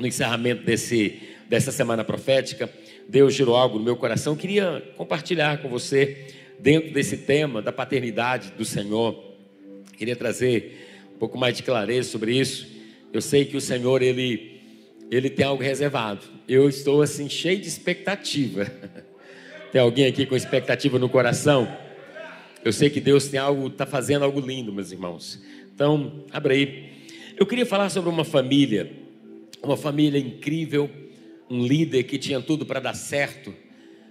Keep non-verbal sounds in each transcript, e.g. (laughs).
no encerramento desse, dessa semana profética, Deus gerou algo no meu coração. Queria compartilhar com você, dentro desse tema da paternidade do Senhor. Queria trazer um pouco mais de clareza sobre isso. Eu sei que o Senhor, Ele, Ele tem algo reservado. Eu estou assim, cheio de expectativa. (laughs) Tem alguém aqui com expectativa no coração? Eu sei que Deus tem algo, está fazendo algo lindo, meus irmãos. Então, abra aí. Eu queria falar sobre uma família uma família incrível, um líder que tinha tudo para dar certo,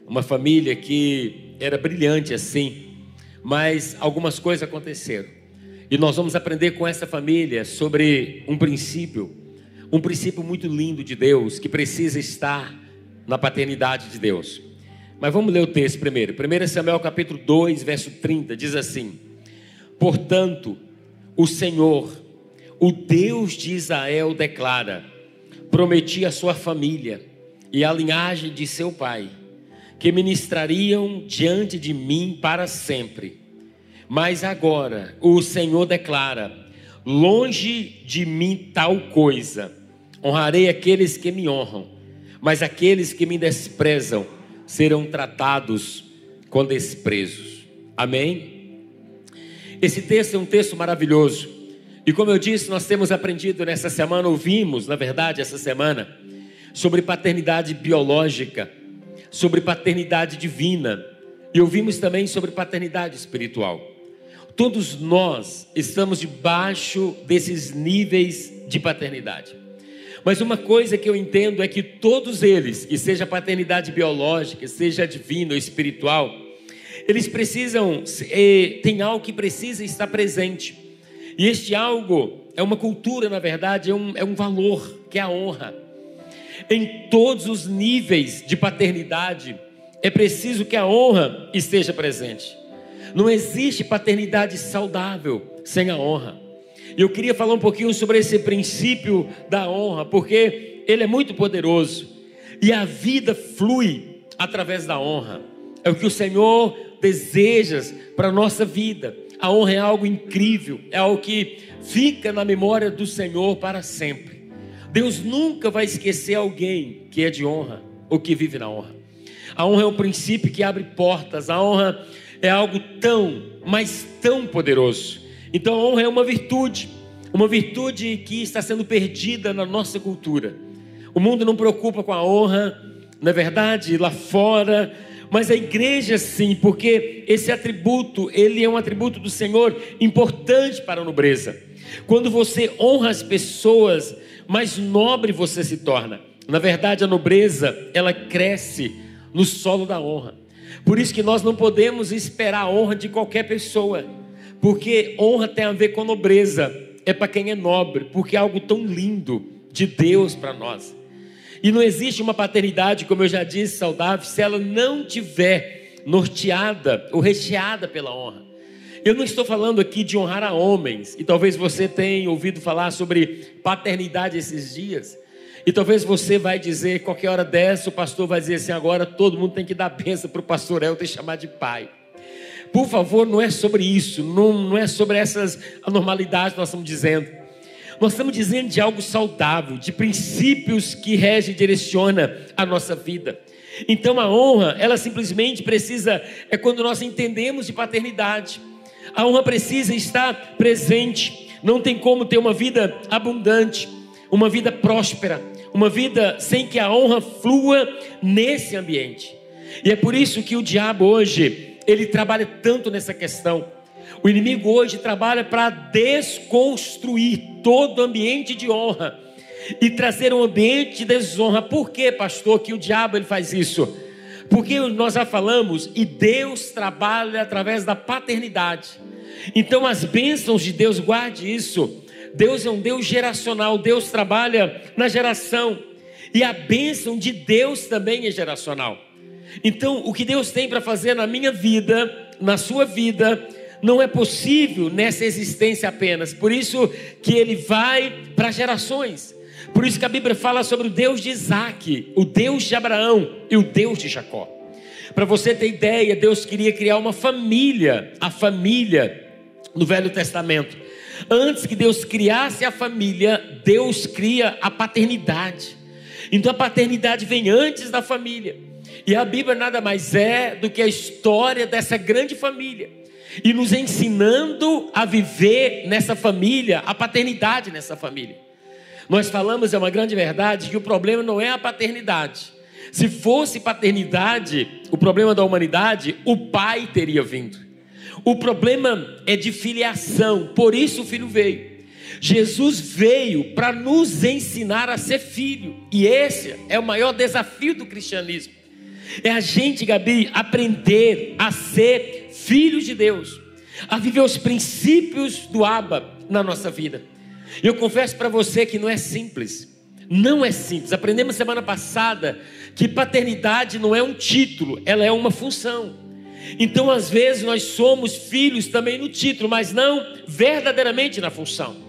uma família que era brilhante assim, mas algumas coisas aconteceram. E nós vamos aprender com essa família sobre um princípio, um princípio muito lindo de Deus, que precisa estar na paternidade de Deus. Mas vamos ler o texto primeiro. 1 Samuel capítulo 2, verso 30, diz assim: Portanto, o Senhor, o Deus de Israel, declara: prometi à sua família e à linhagem de seu pai que ministrariam diante de mim para sempre. Mas agora o Senhor declara: longe de mim tal coisa. Honrarei aqueles que me honram, mas aqueles que me desprezam serão tratados com desprezos. Amém? Esse texto é um texto maravilhoso. E como eu disse, nós temos aprendido nessa semana, ouvimos, na verdade, essa semana, sobre paternidade biológica, sobre paternidade divina, e ouvimos também sobre paternidade espiritual. Todos nós estamos debaixo desses níveis de paternidade. Mas uma coisa que eu entendo é que todos eles, que seja paternidade biológica, seja divina ou espiritual, eles precisam, eh, tem algo que precisa estar presente. E este algo é uma cultura, na verdade, é um, é um valor, que é a honra. Em todos os níveis de paternidade, é preciso que a honra esteja presente. Não existe paternidade saudável sem a honra. E eu queria falar um pouquinho sobre esse princípio da honra, porque ele é muito poderoso. E a vida flui através da honra. É o que o Senhor deseja para a nossa vida. A honra é algo incrível, é algo que fica na memória do Senhor para sempre. Deus nunca vai esquecer alguém que é de honra ou que vive na honra. A honra é um princípio que abre portas, a honra é algo tão, mas tão poderoso. Então a honra é uma virtude, uma virtude que está sendo perdida na nossa cultura. O mundo não preocupa com a honra, na é verdade, lá fora mas a igreja sim, porque esse atributo, ele é um atributo do Senhor importante para a nobreza. Quando você honra as pessoas, mais nobre você se torna. Na verdade, a nobreza, ela cresce no solo da honra. Por isso que nós não podemos esperar a honra de qualquer pessoa, porque honra tem a ver com nobreza, é para quem é nobre, porque é algo tão lindo de Deus para nós. E não existe uma paternidade, como eu já disse, saudável, se ela não tiver norteada ou recheada pela honra. Eu não estou falando aqui de honrar a homens, e talvez você tenha ouvido falar sobre paternidade esses dias. E talvez você vai dizer, qualquer hora dessa, o pastor vai dizer assim: agora todo mundo tem que dar benção para o pastor Elton e chamar de pai. Por favor, não é sobre isso, não, não é sobre essas anormalidades que nós estamos dizendo. Nós estamos dizendo de algo saudável, de princípios que rege e direciona a nossa vida. Então a honra, ela simplesmente precisa, é quando nós entendemos de paternidade. A honra precisa estar presente. Não tem como ter uma vida abundante, uma vida próspera, uma vida sem que a honra flua nesse ambiente. E é por isso que o diabo hoje, ele trabalha tanto nessa questão. O inimigo hoje trabalha para desconstruir todo ambiente de honra e trazer um ambiente de desonra. Por que, pastor, que o diabo ele faz isso? Porque nós já falamos e Deus trabalha através da paternidade. Então as bênçãos de Deus, guarde isso. Deus é um Deus geracional, Deus trabalha na geração. E a bênção de Deus também é geracional. Então, o que Deus tem para fazer na minha vida, na sua vida, não é possível nessa existência apenas. Por isso que ele vai para gerações. Por isso que a Bíblia fala sobre o Deus de Isaac, o Deus de Abraão e o Deus de Jacó. Para você ter ideia, Deus queria criar uma família, a família no Velho Testamento. Antes que Deus criasse a família, Deus cria a paternidade. Então a paternidade vem antes da família. E a Bíblia nada mais é do que a história dessa grande família. E nos ensinando a viver nessa família, a paternidade nessa família. Nós falamos, é uma grande verdade, que o problema não é a paternidade. Se fosse paternidade, o problema da humanidade, o pai teria vindo. O problema é de filiação, por isso o filho veio. Jesus veio para nos ensinar a ser filho, e esse é o maior desafio do cristianismo. É a gente, Gabi, aprender a ser filhos de Deus, a viver os princípios do Abba na nossa vida. Eu confesso para você que não é simples. Não é simples. Aprendemos semana passada que paternidade não é um título, ela é uma função. Então, às vezes, nós somos filhos também no título, mas não verdadeiramente na função.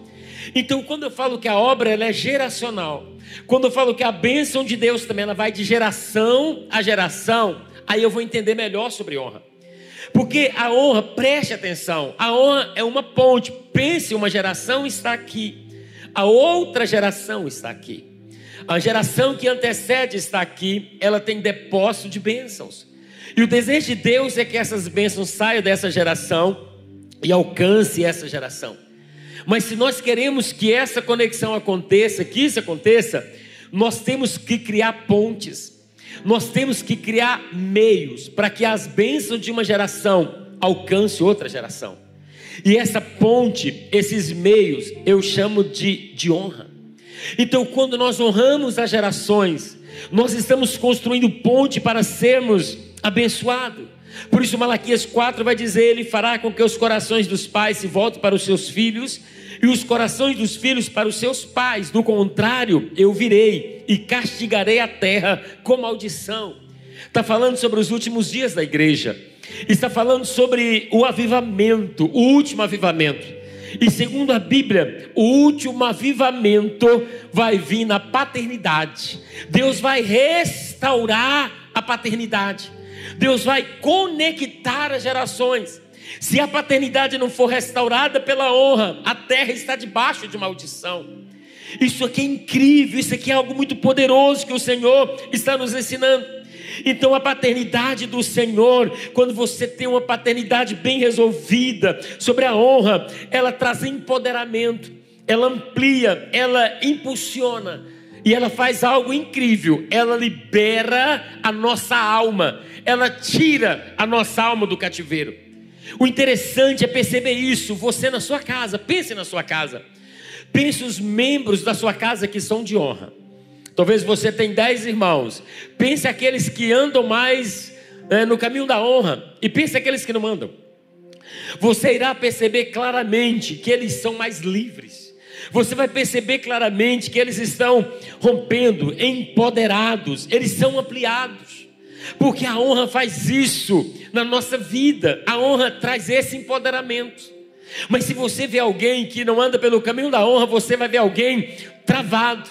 Então, quando eu falo que a obra ela é geracional, quando eu falo que a bênção de Deus também ela vai de geração a geração, aí eu vou entender melhor sobre honra. Porque a honra, preste atenção, a honra é uma ponte. Pense, uma geração está aqui, a outra geração está aqui. A geração que antecede está aqui, ela tem depósito de bênçãos. E o desejo de Deus é que essas bênçãos saiam dessa geração e alcance essa geração. Mas se nós queremos que essa conexão aconteça, que isso aconteça, nós temos que criar pontes. Nós temos que criar meios para que as bênçãos de uma geração alcance outra geração. E essa ponte, esses meios, eu chamo de, de honra. Então, quando nós honramos as gerações, nós estamos construindo ponte para sermos abençoados. Por isso, Malaquias 4 vai dizer: Ele fará com que os corações dos pais se voltem para os seus filhos e os corações dos filhos para os seus pais. Do contrário, eu virei e castigarei a terra com maldição. Está falando sobre os últimos dias da igreja. Está falando sobre o avivamento, o último avivamento. E segundo a Bíblia, o último avivamento vai vir na paternidade. Deus vai restaurar a paternidade. Deus vai conectar as gerações. Se a paternidade não for restaurada pela honra, a terra está debaixo de maldição. Isso aqui é incrível, isso aqui é algo muito poderoso que o Senhor está nos ensinando. Então, a paternidade do Senhor, quando você tem uma paternidade bem resolvida sobre a honra, ela traz empoderamento, ela amplia, ela impulsiona e ela faz algo incrível. Ela libera a nossa alma, ela tira a nossa alma do cativeiro. O interessante é perceber isso. Você na sua casa, pense na sua casa. Pense os membros da sua casa que são de honra. Talvez você tenha dez irmãos. Pense aqueles que andam mais é, no caminho da honra. E pense aqueles que não andam. Você irá perceber claramente que eles são mais livres. Você vai perceber claramente que eles estão rompendo, empoderados, eles são ampliados. Porque a honra faz isso na nossa vida, a honra traz esse empoderamento. Mas se você vê alguém que não anda pelo caminho da honra, você vai ver alguém travado,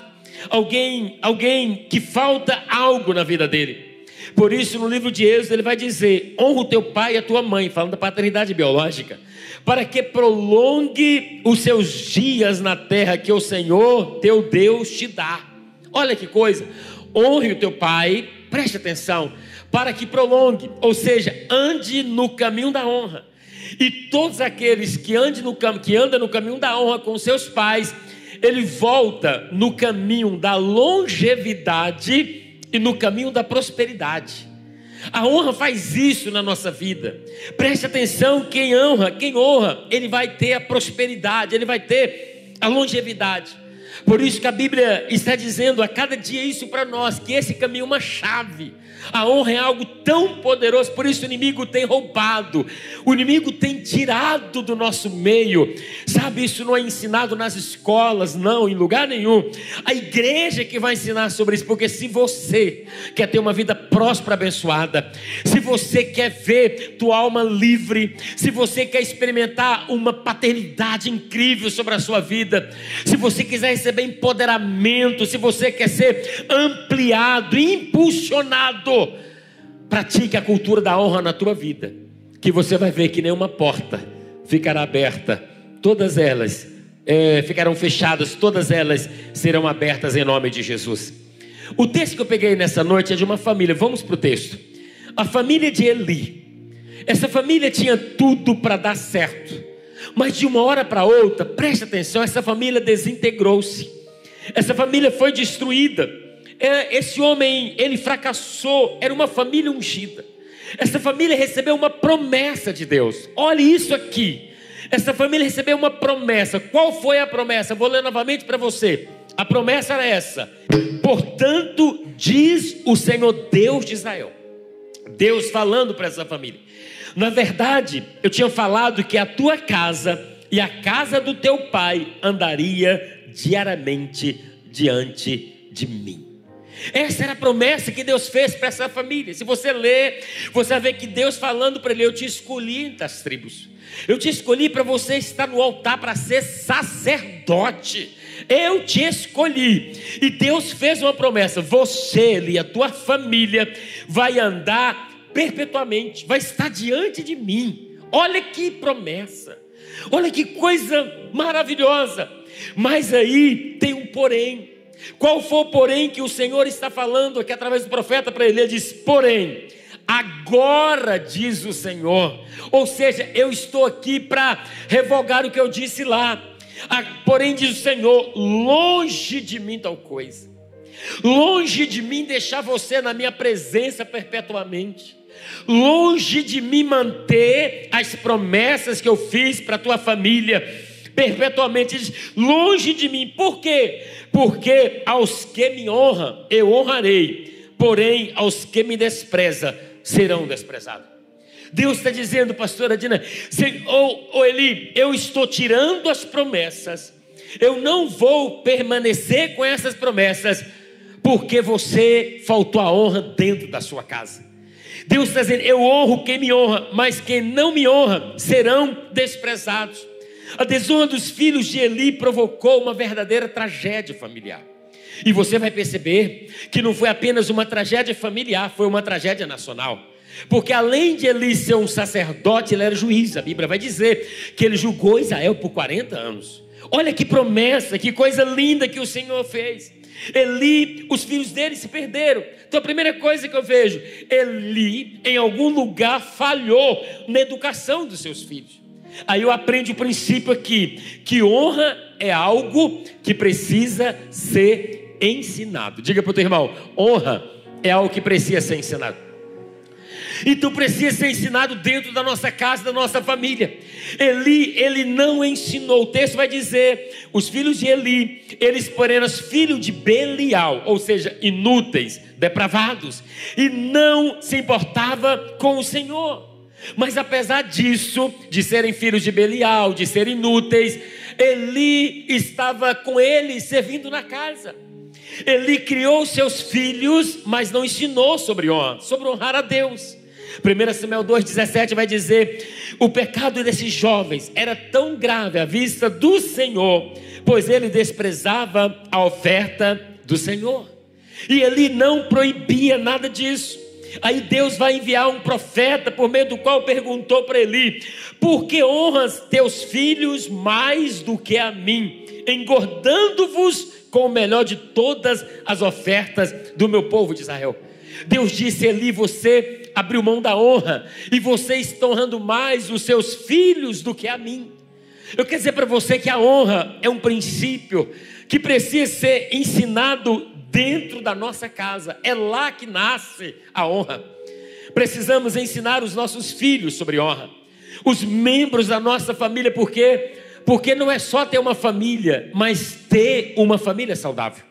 alguém, alguém que falta algo na vida dele. Por isso, no livro de Êxodo, ele vai dizer: honra o teu pai e a tua mãe, falando da paternidade biológica, para que prolongue os seus dias na terra que o Senhor teu Deus te dá. Olha que coisa! Honre o teu pai, preste atenção, para que prolongue, ou seja, ande no caminho da honra. E todos aqueles que, ande no, que andam no caminho da honra com seus pais, ele volta no caminho da longevidade e no caminho da prosperidade. A honra faz isso na nossa vida. Preste atenção, quem honra, quem honra, ele vai ter a prosperidade, ele vai ter a longevidade. Por isso que a Bíblia está dizendo a cada dia isso para nós, que esse caminho é uma chave A honra é algo tão poderoso, por isso o inimigo tem roubado, o inimigo tem tirado do nosso meio. Sabe, isso não é ensinado nas escolas, não, em lugar nenhum. A igreja que vai ensinar sobre isso, porque se você quer ter uma vida próspera, abençoada, se você quer ver tua alma livre, se você quer experimentar uma paternidade incrível sobre a sua vida, se você quiser receber empoderamento, se você quer ser ampliado, impulsionado, pratique a cultura da honra na tua vida, que você vai ver que nenhuma porta ficará aberta, todas elas é, ficarão fechadas, todas elas serão abertas em nome de Jesus. O texto que eu peguei nessa noite é de uma família, vamos para o texto. A família de Eli. Essa família tinha tudo para dar certo, mas de uma hora para outra, preste atenção, essa família desintegrou-se, essa família foi destruída esse homem, ele fracassou, era uma família ungida. Essa família recebeu uma promessa de Deus. Olhe isso aqui. Essa família recebeu uma promessa. Qual foi a promessa? Vou ler novamente para você. A promessa era essa: Portanto, diz o Senhor Deus de Israel. Deus falando para essa família. Na verdade, eu tinha falado que a tua casa e a casa do teu pai andaria diariamente diante de mim. Essa era a promessa que Deus fez para essa família. Se você ler, você vai ver que Deus falando para ele: Eu te escolhi das tribos, eu te escolhi para você estar no altar para ser sacerdote. Eu te escolhi. E Deus fez uma promessa: você e a tua família vai andar perpetuamente, vai estar diante de mim. Olha que promessa. Olha que coisa maravilhosa. Mas aí tem um porém. Qual foi, porém, que o Senhor está falando aqui através do profeta para ele? Ele diz: porém, agora diz o Senhor, ou seja, eu estou aqui para revogar o que eu disse lá. Porém, diz o Senhor: longe de mim tal coisa, longe de mim deixar você na minha presença perpetuamente longe de mim manter as promessas que eu fiz para a tua família perpetuamente, longe de mim. Por quê? Porque aos que me honram, eu honrarei, porém aos que me desprezam, serão desprezados. Deus está dizendo, pastora Dina, ou, ou Eli, eu estou tirando as promessas, eu não vou permanecer com essas promessas, porque você faltou a honra dentro da sua casa. Deus está dizendo: eu honro quem me honra, mas quem não me honra serão desprezados. A desonra dos filhos de Eli provocou uma verdadeira tragédia familiar. E você vai perceber que não foi apenas uma tragédia familiar, foi uma tragédia nacional. Porque além de Eli ser um sacerdote, ele era juiz. A Bíblia vai dizer que ele julgou Israel por 40 anos. Olha que promessa, que coisa linda que o Senhor fez. Eli, os filhos dele se perderam. Então a primeira coisa que eu vejo, Eli em algum lugar falhou na educação dos seus filhos. Aí eu aprendo o princípio aqui, que honra é algo que precisa ser ensinado. Diga para o teu irmão, honra é algo que precisa ser ensinado. Então precisa ser ensinado dentro da nossa casa, da nossa família. Eli, ele não ensinou. O texto vai dizer: os filhos de Eli, eles porém eram filhos de Belial, ou seja, inúteis, depravados, e não se importava com o Senhor. Mas apesar disso, de serem filhos de Belial, de serem inúteis, Eli estava com ele servindo na casa. Eli criou seus filhos, mas não ensinou sobre honra, sobre honrar a Deus. 1 Samuel 2,17 vai dizer: o pecado desses jovens era tão grave à vista do Senhor, pois ele desprezava a oferta do Senhor. E ele não proibia nada disso. Aí Deus vai enviar um profeta por meio do qual perguntou para Eli: Por que honras teus filhos mais do que a mim, engordando-vos com o melhor de todas as ofertas do meu povo de Israel? Deus disse: Eli, você abriu mão da honra e você está honrando mais os seus filhos do que a mim. Eu quero dizer para você que a honra é um princípio que precisa ser ensinado dentro da nossa casa. É lá que nasce a honra. Precisamos ensinar os nossos filhos sobre honra, os membros da nossa família, porque porque não é só ter uma família, mas ter uma família saudável.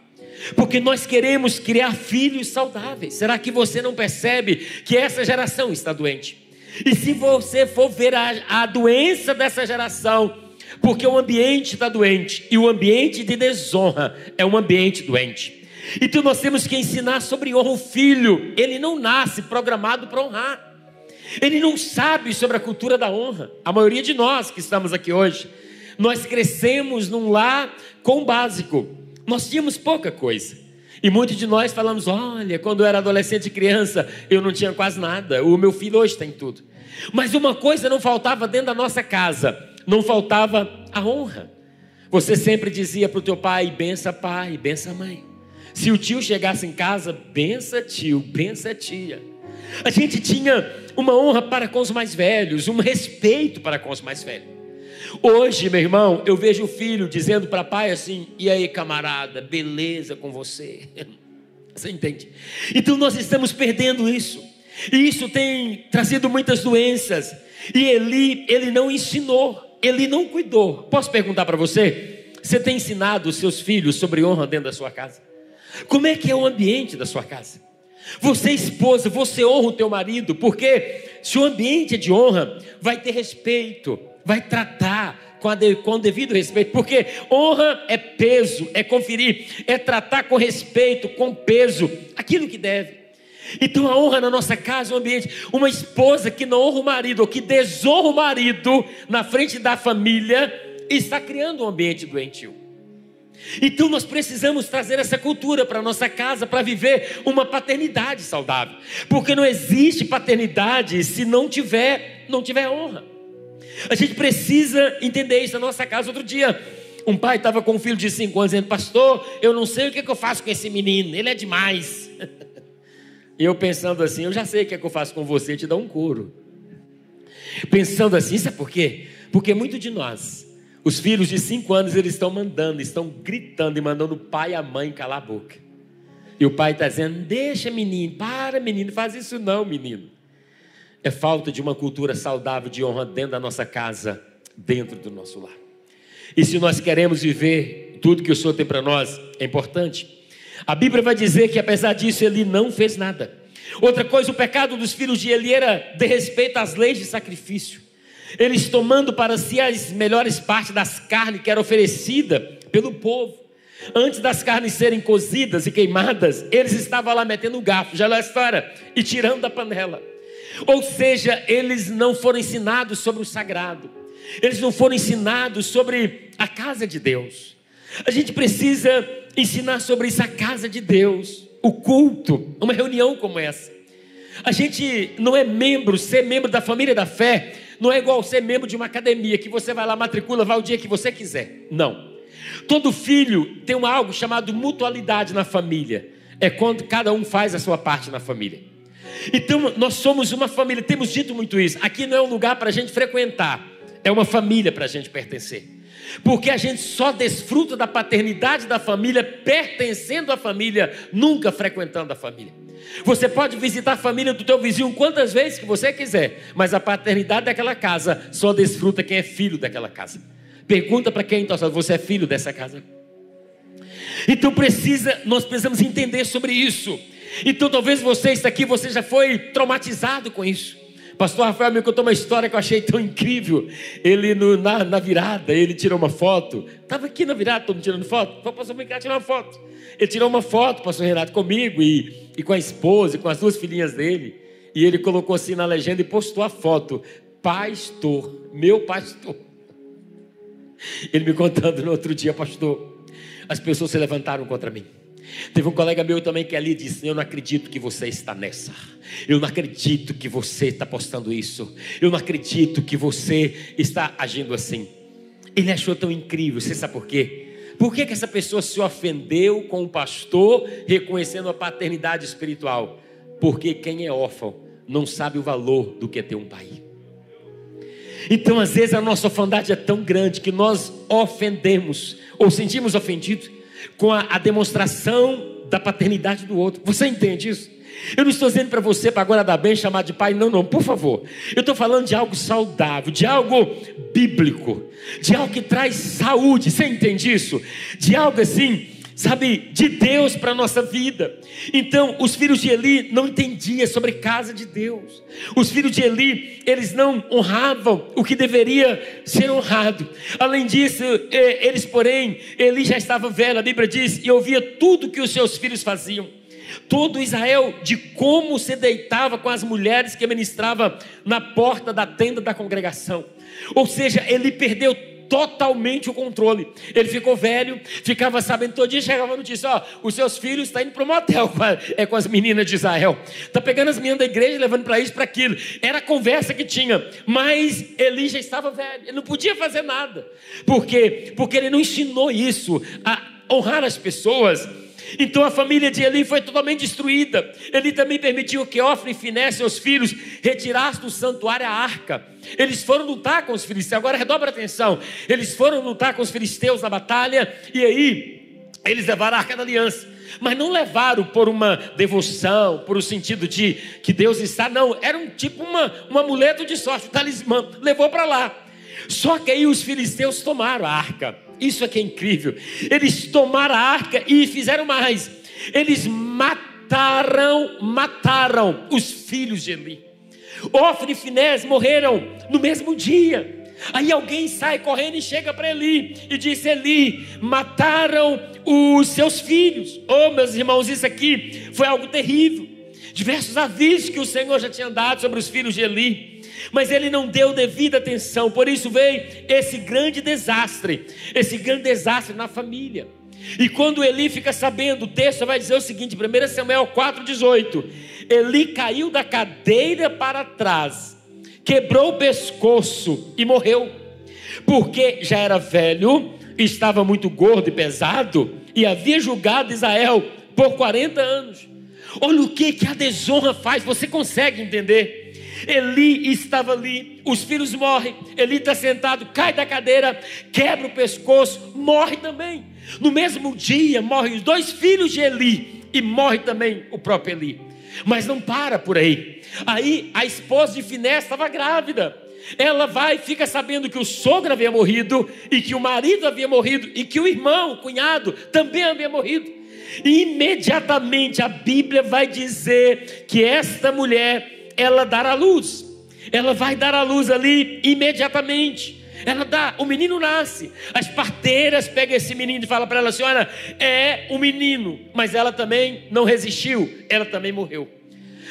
Porque nós queremos criar filhos saudáveis. Será que você não percebe que essa geração está doente? E se você for ver a, a doença dessa geração, porque o ambiente está doente e o ambiente de desonra é um ambiente doente. Então nós temos que ensinar sobre honra o filho. Ele não nasce programado para honrar. Ele não sabe sobre a cultura da honra. A maioria de nós que estamos aqui hoje, nós crescemos num lar com básico. Nós tínhamos pouca coisa. E muitos de nós falamos: olha, quando eu era adolescente e criança, eu não tinha quase nada. O meu filho hoje tem tudo. Mas uma coisa não faltava dentro da nossa casa: não faltava a honra. Você sempre dizia para o teu pai: bença pai, bença mãe. Se o tio chegasse em casa, bença tio, bença tia. A gente tinha uma honra para com os mais velhos, um respeito para com os mais velhos. Hoje, meu irmão, eu vejo o filho dizendo para pai assim: e aí, camarada, beleza com você? (laughs) Você entende? Então nós estamos perdendo isso. E isso tem trazido muitas doenças. E Eli, ele não ensinou, ele não cuidou. Posso perguntar para você? Você tem ensinado os seus filhos sobre honra dentro da sua casa? Como é que é o ambiente da sua casa? Você, esposa, você honra o teu marido, porque se o ambiente é de honra, vai ter respeito, vai tratar com, de, com o devido respeito, porque honra é peso, é conferir, é tratar com respeito, com peso, aquilo que deve. Então a honra na nossa casa, o ambiente, uma esposa que não honra o marido, ou que desonra o marido na frente da família, está criando um ambiente doentio. Então nós precisamos trazer essa cultura para nossa casa para viver uma paternidade saudável, porque não existe paternidade se não tiver não tiver honra. A gente precisa entender isso na nossa casa. Outro dia, um pai estava com um filho de cinco anos dizendo: Pastor, eu não sei o que, é que eu faço com esse menino, ele é demais. (laughs) E eu pensando assim: Eu já sei o que, é que eu faço com você, te dou um couro. Pensando assim, sabe por quê? Porque muito de nós os filhos de cinco anos eles estão mandando, estão gritando e mandando o pai e a mãe calar a boca. E o pai está dizendo: Deixa, menino, para, menino, faz isso não, menino. É falta de uma cultura saudável de honra dentro da nossa casa, dentro do nosso lar. E se nós queremos viver tudo que o Senhor tem para nós, é importante. A Bíblia vai dizer que apesar disso ele não fez nada. Outra coisa, o pecado dos filhos de Eli era de respeito às leis de sacrifício. Eles tomando para si as melhores partes das carnes que era oferecida pelo povo. Antes das carnes serem cozidas e queimadas, eles estavam lá metendo o garfo, já lá história, e tirando da panela. Ou seja, eles não foram ensinados sobre o sagrado. Eles não foram ensinados sobre a casa de Deus. A gente precisa ensinar sobre isso a casa de Deus, o culto, uma reunião como essa. A gente não é membro, ser membro da família da fé, não é igual ser membro de uma academia que você vai lá, matricula, vai o dia que você quiser. Não. Todo filho tem algo chamado mutualidade na família. É quando cada um faz a sua parte na família. Então, nós somos uma família, temos dito muito isso. Aqui não é um lugar para a gente frequentar, é uma família para a gente pertencer. Porque a gente só desfruta da paternidade da família pertencendo à família, nunca frequentando a família. Você pode visitar a família do teu vizinho quantas vezes que você quiser, mas a paternidade daquela casa só desfruta quem é filho daquela casa. Pergunta para quem então, você é filho dessa casa? Então precisa, nós precisamos entender sobre isso. Então talvez você está aqui, você já foi traumatizado com isso. Pastor Rafael me contou uma história que eu achei tão incrível. Ele no, na, na, virada, ele tirou uma foto. Estava aqui na virada, todo mundo tirando foto. Foi pastor Ricardo tirar uma foto. Ele tirou uma foto, pastor Renato, comigo e, e com a esposa e com as duas filhinhas dele. E ele colocou assim na legenda e postou a foto. Pastor, meu pastor. Ele me contando no outro dia, pastor. As pessoas se levantaram contra mim. Teve um colega meu também que ali disse: Eu não acredito que você está nessa. Eu não acredito que você está postando isso. Eu não acredito que você está agindo assim. Ele achou tão incrível. Você sabe por quê? Por que, que essa pessoa se ofendeu com o pastor reconhecendo a paternidade espiritual? Porque quem é órfão não sabe o valor do que é ter um pai. Então, às vezes, a nossa orfandade é tão grande que nós ofendemos ou sentimos ofendidos com a, a demonstração da paternidade do outro. Você entende isso? Eu não estou dizendo para você, para agora dar bem, chamar de pai, não, não, por favor. Eu estou falando de algo saudável, de algo bíblico, de algo que traz saúde. Você entende isso? De algo assim, sabe, de Deus para a nossa vida. Então, os filhos de Eli não entendiam sobre casa de Deus. Os filhos de Eli, eles não honravam o que deveria ser honrado. Além disso, eles, porém, Eli já estava velho, a Bíblia diz, e ouvia tudo que os seus filhos faziam. Todo Israel de como se deitava com as mulheres que ministrava na porta da tenda da congregação. Ou seja, ele perdeu totalmente o controle. Ele ficou velho, ficava sabendo todo dia, chegava a notícia: ó, os seus filhos estão indo para o motel com, a, é, com as meninas de Israel. Está pegando as meninas da igreja, levando para isso, para aquilo. Era a conversa que tinha. Mas Eli já estava velho, ele não podia fazer nada. Por quê? Porque ele não ensinou isso, a honrar as pessoas então a família de Eli foi totalmente destruída. Ele também permitiu que Ofra e Finé, seus filhos, retirassem do santuário a arca. Eles foram lutar com os filisteus. Agora redobra atenção. Eles foram lutar com os filisteus na batalha. E aí, eles levaram a arca da aliança. Mas não levaram por uma devoção, por o um sentido de que Deus está. Não, era um tipo uma, um amuleto de sorte, um talismã. Levou para lá. Só que aí os filisteus tomaram a arca. Isso é que é incrível. Eles tomaram a arca e fizeram mais. Eles mataram, mataram os filhos de Eli. Ofne e Finés morreram no mesmo dia. Aí alguém sai correndo e chega para Eli e diz: Eli, mataram os seus filhos. Oh, meus irmãos, isso aqui foi algo terrível. Diversos avisos que o Senhor já tinha dado sobre os filhos de Eli mas ele não deu devida atenção, por isso veio esse grande desastre, esse grande desastre na família. E quando Eli fica sabendo, o texto vai dizer o seguinte, 1 Samuel 4,18: Eli caiu da cadeira para trás, quebrou o pescoço e morreu, porque já era velho, estava muito gordo e pesado, e havia julgado Israel por 40 anos. Olha o que, que a desonra faz, você consegue entender? Eli estava ali, os filhos morrem, Eli está sentado, cai da cadeira, quebra o pescoço, morre também. No mesmo dia morrem os dois filhos de Eli e morre também o próprio Eli. Mas não para por aí. Aí a esposa de Finé estava grávida. Ela vai e fica sabendo que o sogro havia morrido e que o marido havia morrido e que o irmão, o cunhado, também havia morrido. E imediatamente a Bíblia vai dizer que esta mulher ela dar a luz. Ela vai dar a luz ali imediatamente. Ela dá, o menino nasce. As parteiras pegam esse menino e falam para ela: senhora, é um menino. Mas ela também não resistiu, ela também morreu.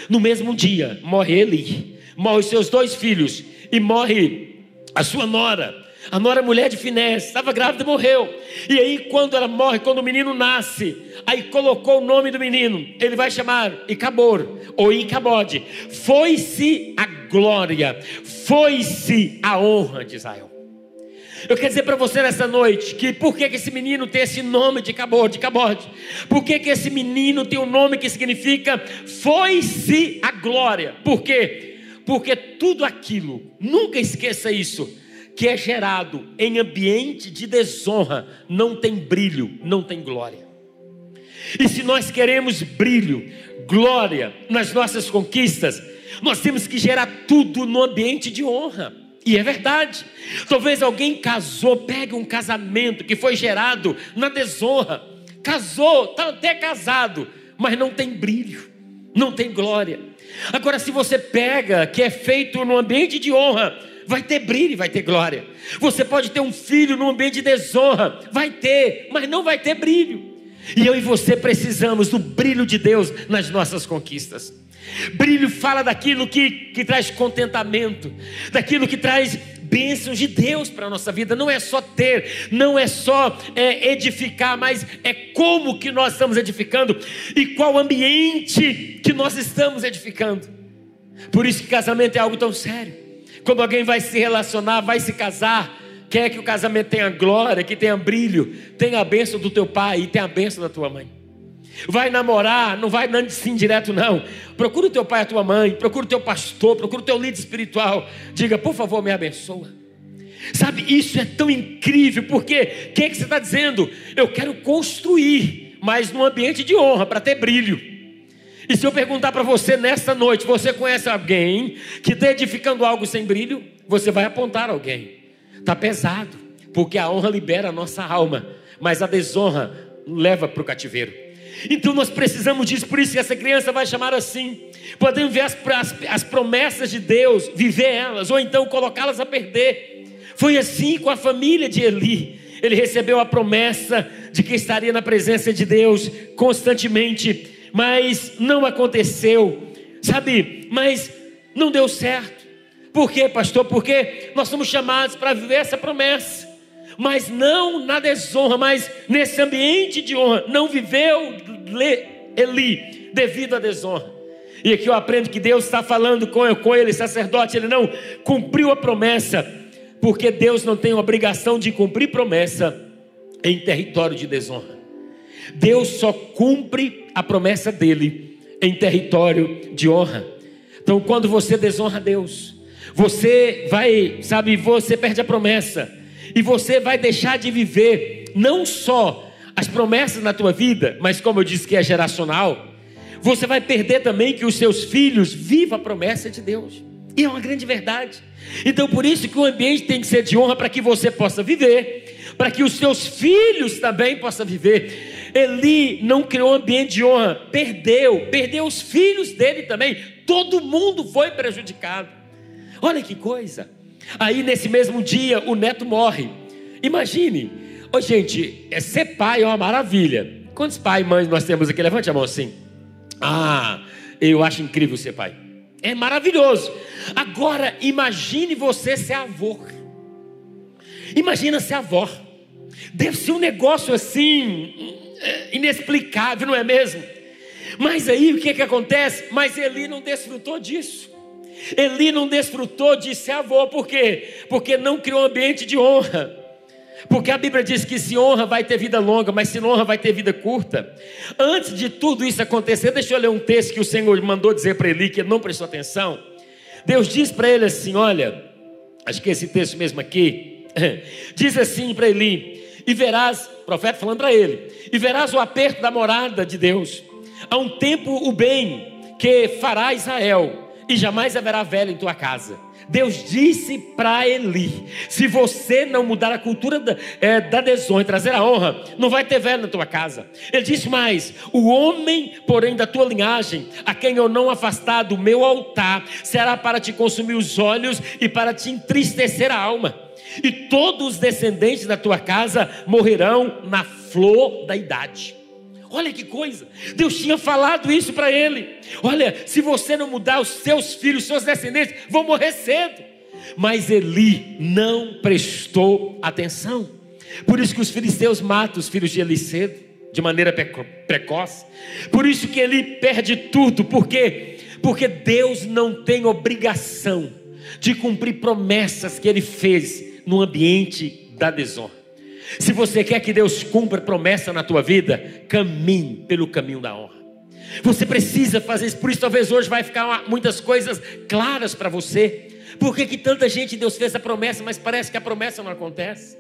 No mesmo dia, morre ele, morre seus dois filhos e morre a sua nora. A nora mulher de Finés, estava grávida e morreu. E aí, quando ela morre, quando o menino nasce, aí colocou o nome do menino. Ele vai chamar Icabor ou Icabode. Foi-se a glória, foi-se a honra de Israel. Eu quero dizer para você nessa noite que por que, que esse menino tem esse nome de Cabode, de Cabode? Por que, que esse menino tem um nome que significa foi-se a glória? Por quê? Porque tudo aquilo, nunca esqueça isso que é gerado em ambiente de desonra não tem brilho, não tem glória. E se nós queremos brilho, glória nas nossas conquistas, nós temos que gerar tudo no ambiente de honra. E é verdade. Talvez alguém casou, pegue um casamento que foi gerado na desonra. Casou, está até casado, mas não tem brilho, não tem glória. Agora, se você pega que é feito no ambiente de honra, vai ter brilho e vai ter glória. Você pode ter um filho num ambiente de desonra, vai ter, mas não vai ter brilho. E eu e você precisamos do brilho de Deus nas nossas conquistas. Brilho fala daquilo que, que traz contentamento, daquilo que traz bênçãos de Deus para a nossa vida. Não é só ter, não é só é, edificar, mas é como que nós estamos edificando e qual ambiente que nós estamos edificando. Por isso que casamento é algo tão sério. Quando alguém vai se relacionar, vai se casar, quer que o casamento tenha glória, que tenha brilho, tenha a bênção do teu pai e tenha a bênção da tua mãe. Vai namorar, não vai sim direto, não. Procura o teu pai e a tua mãe, procura o teu pastor, procura o teu líder espiritual. Diga, por favor, me abençoa. Sabe, isso é tão incrível, porque o que, é que você está dizendo? Eu quero construir, mas num ambiente de honra, para ter brilho. E se eu perguntar para você nesta noite, você conhece alguém que está edificando algo sem brilho? Você vai apontar alguém. Está pesado, porque a honra libera a nossa alma, mas a desonra leva para o cativeiro. Então nós precisamos disso, por isso que essa criança vai chamar assim. Podemos ver as, as, as promessas de Deus, viver elas, ou então colocá-las a perder. Foi assim com a família de Eli. Ele recebeu a promessa de que estaria na presença de Deus constantemente, mas não aconteceu, sabe? Mas não deu certo. Por quê, pastor? Porque nós somos chamados para viver essa promessa, mas não na desonra, mas nesse ambiente de honra. Não viveu Eli devido à desonra. E aqui eu aprendo que Deus está falando com, com ele, sacerdote, ele não cumpriu a promessa, porque Deus não tem obrigação de cumprir promessa em território de desonra. Deus só cumpre a promessa dele em território de honra. Então, quando você desonra Deus, você vai, sabe, você perde a promessa e você vai deixar de viver não só as promessas na tua vida, mas como eu disse que é geracional, você vai perder também que os seus filhos vivam a promessa de Deus. E é uma grande verdade. Então, por isso que o ambiente tem que ser de honra para que você possa viver, para que os seus filhos também possam viver. Eli não criou um ambiente de honra, perdeu, perdeu os filhos dele também. Todo mundo foi prejudicado. Olha que coisa. Aí nesse mesmo dia o neto morre. Imagine, oh, gente, é ser pai é uma maravilha. Quantos pais e mães nós temos aqui? Levante a mão assim. Ah, eu acho incrível ser pai. É maravilhoso. Agora, imagine você ser avô. Imagina ser avó. Deve ser um negócio assim, inexplicável, não é mesmo? Mas aí o que, que acontece? Mas Eli não desfrutou disso. Eli não desfrutou de ser avô, por quê? Porque não criou um ambiente de honra. Porque a Bíblia diz que se honra vai ter vida longa, mas se não honra vai ter vida curta. Antes de tudo isso acontecer, deixa eu ler um texto que o Senhor mandou dizer para Eli, que ele não prestou atenção. Deus diz para ele assim: olha, acho que esse texto mesmo aqui, (laughs) diz assim para Eli: e verás, profeta falando para ele, e verás o aperto da morada de Deus. Há um tempo o bem que fará Israel, e jamais haverá velho em tua casa Deus disse para Eli: se você não mudar a cultura da, é, da desonra e trazer a honra, não vai ter velho na tua casa. Ele disse mais: o homem, porém, da tua linhagem, a quem eu não afastar do meu altar, será para te consumir os olhos e para te entristecer a alma. E todos os descendentes da tua casa morrerão na flor da idade. Olha que coisa, Deus tinha falado isso para ele. Olha, se você não mudar, os seus filhos, os seus descendentes vão morrer cedo. Mas Eli não prestou atenção. Por isso que os filisteus matam os filhos de Eli cedo, de maneira precoce. Por isso que Eli perde tudo, porque porque Deus não tem obrigação de cumprir promessas que ele fez no ambiente da desonra. Se você quer que Deus cumpra promessa na tua vida, caminhe pelo caminho da honra. Você precisa fazer isso, por isso talvez hoje vai ficar muitas coisas claras para você. Por que, que tanta gente Deus fez a promessa, mas parece que a promessa não acontece?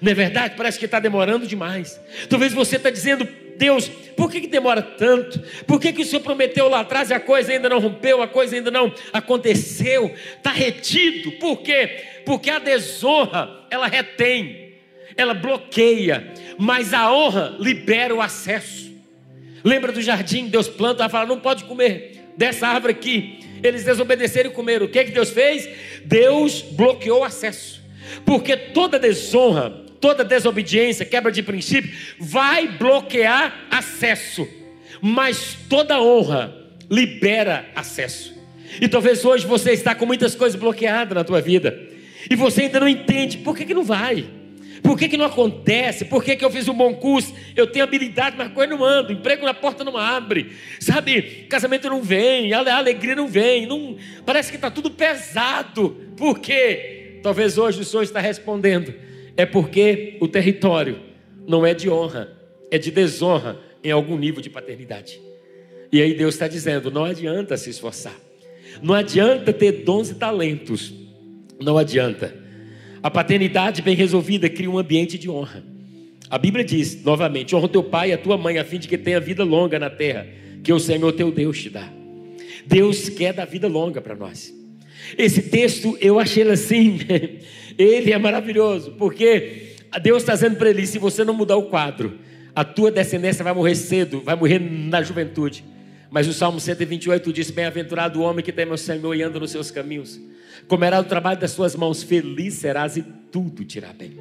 Não é verdade? Parece que está demorando demais. Talvez você está dizendo, Deus, por que, que demora tanto? Por que, que o Senhor prometeu lá atrás e a coisa ainda não rompeu, a coisa ainda não aconteceu? Está retido. Por quê? Porque a desonra, ela retém ela bloqueia, mas a honra libera o acesso. Lembra do jardim? Deus planta, ela fala: não pode comer dessa árvore aqui. Eles desobedeceram e comeram. O que, que Deus fez? Deus bloqueou o acesso, porque toda desonra, toda desobediência, quebra de princípio, vai bloquear acesso, mas toda honra libera acesso. E talvez hoje você está com muitas coisas bloqueadas na tua vida, e você ainda não entende por que, que não vai. Por que, que não acontece? Por que, que eu fiz um bom curso? Eu tenho habilidade, mas coisa não anda. Emprego na porta não abre. Sabe? Casamento não vem. A alegria não vem. Não, parece que está tudo pesado. Por quê? Talvez hoje o Senhor está respondendo. É porque o território não é de honra, é de desonra em algum nível de paternidade. E aí Deus está dizendo: não adianta se esforçar. Não adianta ter dons e talentos. Não adianta. A paternidade bem resolvida cria um ambiente de honra. A Bíblia diz, novamente: honra teu pai e a tua mãe, a fim de que tenha vida longa na terra, que o Senhor teu Deus te dá. Deus quer dar vida longa para nós. Esse texto eu achei assim, (laughs) ele é maravilhoso, porque Deus está dizendo para ele: se você não mudar o quadro, A tua descendência vai morrer cedo, vai morrer na juventude. Mas o Salmo 128 diz: Bem-aventurado o homem que teme o Senhor e anda nos seus caminhos. Comerá o trabalho das suas mãos, feliz serás e tudo te irá bem.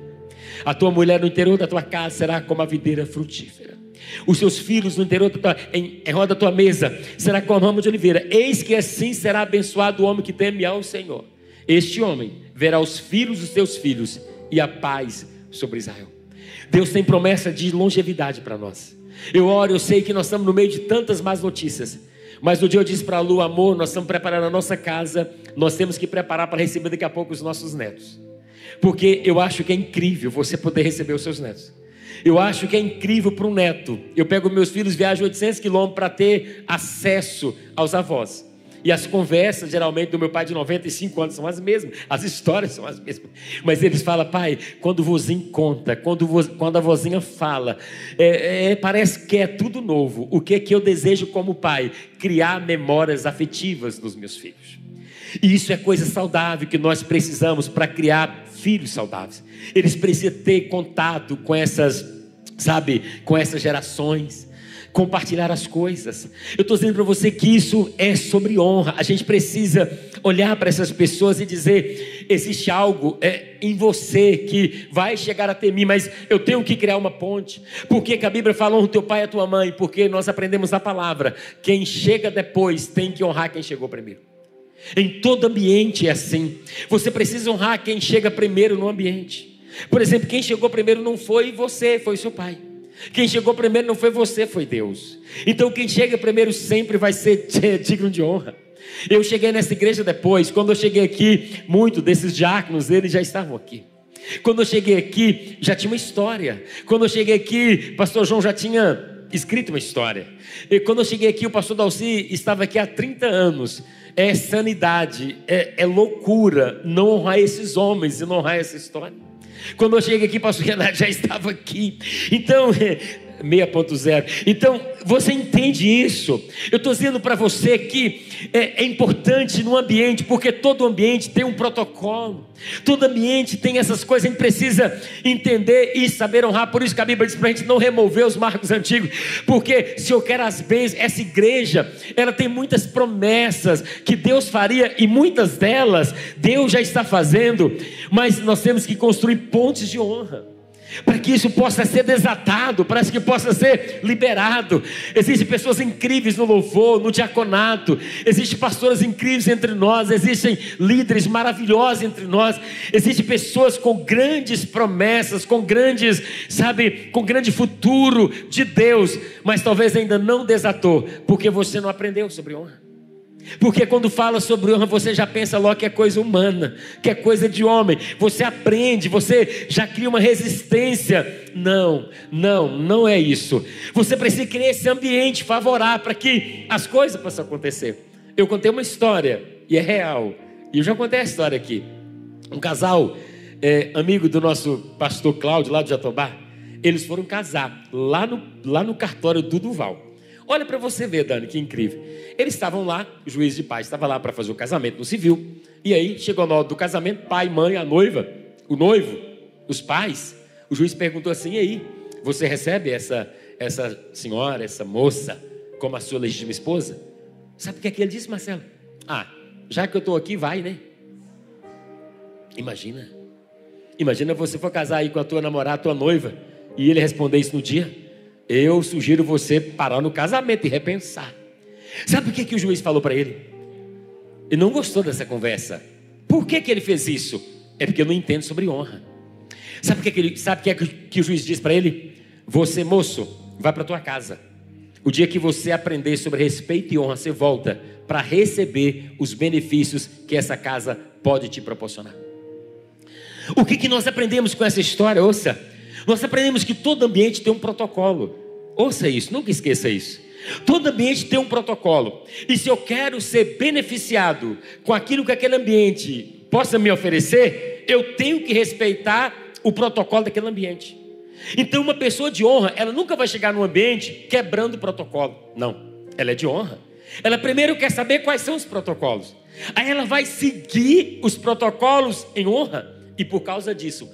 A tua mulher no interior da tua casa será como a videira frutífera. Os seus filhos no interior da tua, em, em roda da tua mesa será como a rama de oliveira. Eis que assim será abençoado o homem que teme ao Senhor. Este homem verá os filhos dos seus filhos e a paz sobre Israel. Deus tem promessa de longevidade para nós. Eu oro, eu sei que nós estamos no meio de tantas más notícias. Mas no dia eu disse para a Lu, amor, nós estamos preparando a nossa casa, nós temos que preparar para receber daqui a pouco os nossos netos. Porque eu acho que é incrível você poder receber os seus netos. Eu acho que é incrível para um neto. Eu pego meus filhos, viajo 800 quilômetros para ter acesso aos avós. E as conversas, geralmente, do meu pai de 95 anos são as mesmas, as histórias são as mesmas. Mas eles falam, pai, quando o vozinho conta, quando, vo, quando a vozinha fala, é, é, parece que é tudo novo. O que é que eu desejo como pai? Criar memórias afetivas nos meus filhos. E isso é coisa saudável que nós precisamos para criar filhos saudáveis. Eles precisam ter contato com essas, sabe, com essas gerações compartilhar as coisas. Eu estou dizendo para você que isso é sobre honra. A gente precisa olhar para essas pessoas e dizer: existe algo é, em você que vai chegar até mim, mas eu tenho que criar uma ponte. Por que a Bíblia fala honra teu pai e a tua mãe? Porque nós aprendemos a palavra: quem chega depois tem que honrar quem chegou primeiro. Em todo ambiente é assim. Você precisa honrar quem chega primeiro no ambiente. Por exemplo, quem chegou primeiro não foi você, foi seu pai. Quem chegou primeiro não foi você, foi Deus. Então quem chega primeiro sempre vai ser (laughs) digno de honra. Eu cheguei nessa igreja depois, quando eu cheguei aqui, muitos desses diáconos, eles já estavam aqui. Quando eu cheguei aqui, já tinha uma história. Quando eu cheguei aqui, pastor João já tinha escrito uma história. E quando eu cheguei aqui, o pastor Dalci estava aqui há 30 anos. É sanidade, é, é loucura não honrar esses homens e não honrar essa história. Quando eu cheguei aqui, pastor Renato já estava aqui. Então, 6.0. Então, você entende isso? Eu estou dizendo para você que é, é, importante no ambiente, porque todo ambiente tem um protocolo, todo ambiente tem essas coisas, a gente precisa entender e saber honrar. Por isso que a Bíblia diz para a gente não remover os marcos antigos, porque se eu quero as bênçãos, essa igreja, ela tem muitas promessas que Deus faria e muitas delas Deus já está fazendo, mas nós temos que construir pontes de honra para que isso possa ser desatado, para que possa ser liberado. Existem pessoas incríveis no louvor, no diaconato, existem pastoras incríveis entre nós, existem líderes maravilhosos entre nós, existem pessoas com grandes promessas, com grandes, sabe, com grande futuro de Deus, mas talvez ainda não desatou, porque você não aprendeu sobre honra. Porque quando fala sobre honra, você já pensa logo que é coisa humana, que é coisa de homem. Você aprende, você já cria uma resistência. Não, não, não é isso. Você precisa criar esse ambiente favorável para que as coisas possam acontecer. Eu contei uma história, e é real, e eu já contei a história aqui. Um casal, é, amigo do nosso pastor Cláudio, lá de Jatobá, eles foram casar lá no, lá no cartório do Duval. Olha para você ver, Dani, que incrível. Eles estavam lá, o juiz de paz estava lá para fazer o casamento no civil. E aí chegou na hora do casamento, pai, mãe, a noiva, o noivo, os pais. O juiz perguntou assim: e aí, você recebe essa, essa senhora, essa moça, como a sua legítima esposa? Sabe o que é que ele disse, Marcelo? Ah, já que eu estou aqui, vai, né? Imagina. Imagina você for casar aí com a tua namorada, a tua noiva, e ele responder isso no dia. Eu sugiro você parar no casamento e repensar. Sabe o que, que o juiz falou para ele? Ele não gostou dessa conversa. Por que, que ele fez isso? É porque eu não entendo sobre honra. Sabe o que, que, ele, sabe que, é que, o juiz diz para ele? Você, moço, vai para tua casa. O dia que você aprender sobre respeito e honra, você volta para receber os benefícios que essa casa pode te proporcionar. O que, que nós aprendemos com essa história? Ouça, nós aprendemos que todo ambiente tem um protocolo. Ouça isso, nunca esqueça isso. Todo ambiente tem um protocolo. E se eu quero ser beneficiado com aquilo que aquele ambiente possa me oferecer, eu tenho que respeitar o protocolo daquele ambiente. Então, uma pessoa de honra, ela nunca vai chegar num ambiente quebrando o protocolo. Não, ela é de honra. Ela primeiro quer saber quais são os protocolos. Aí ela vai seguir os protocolos em honra. E por causa disso,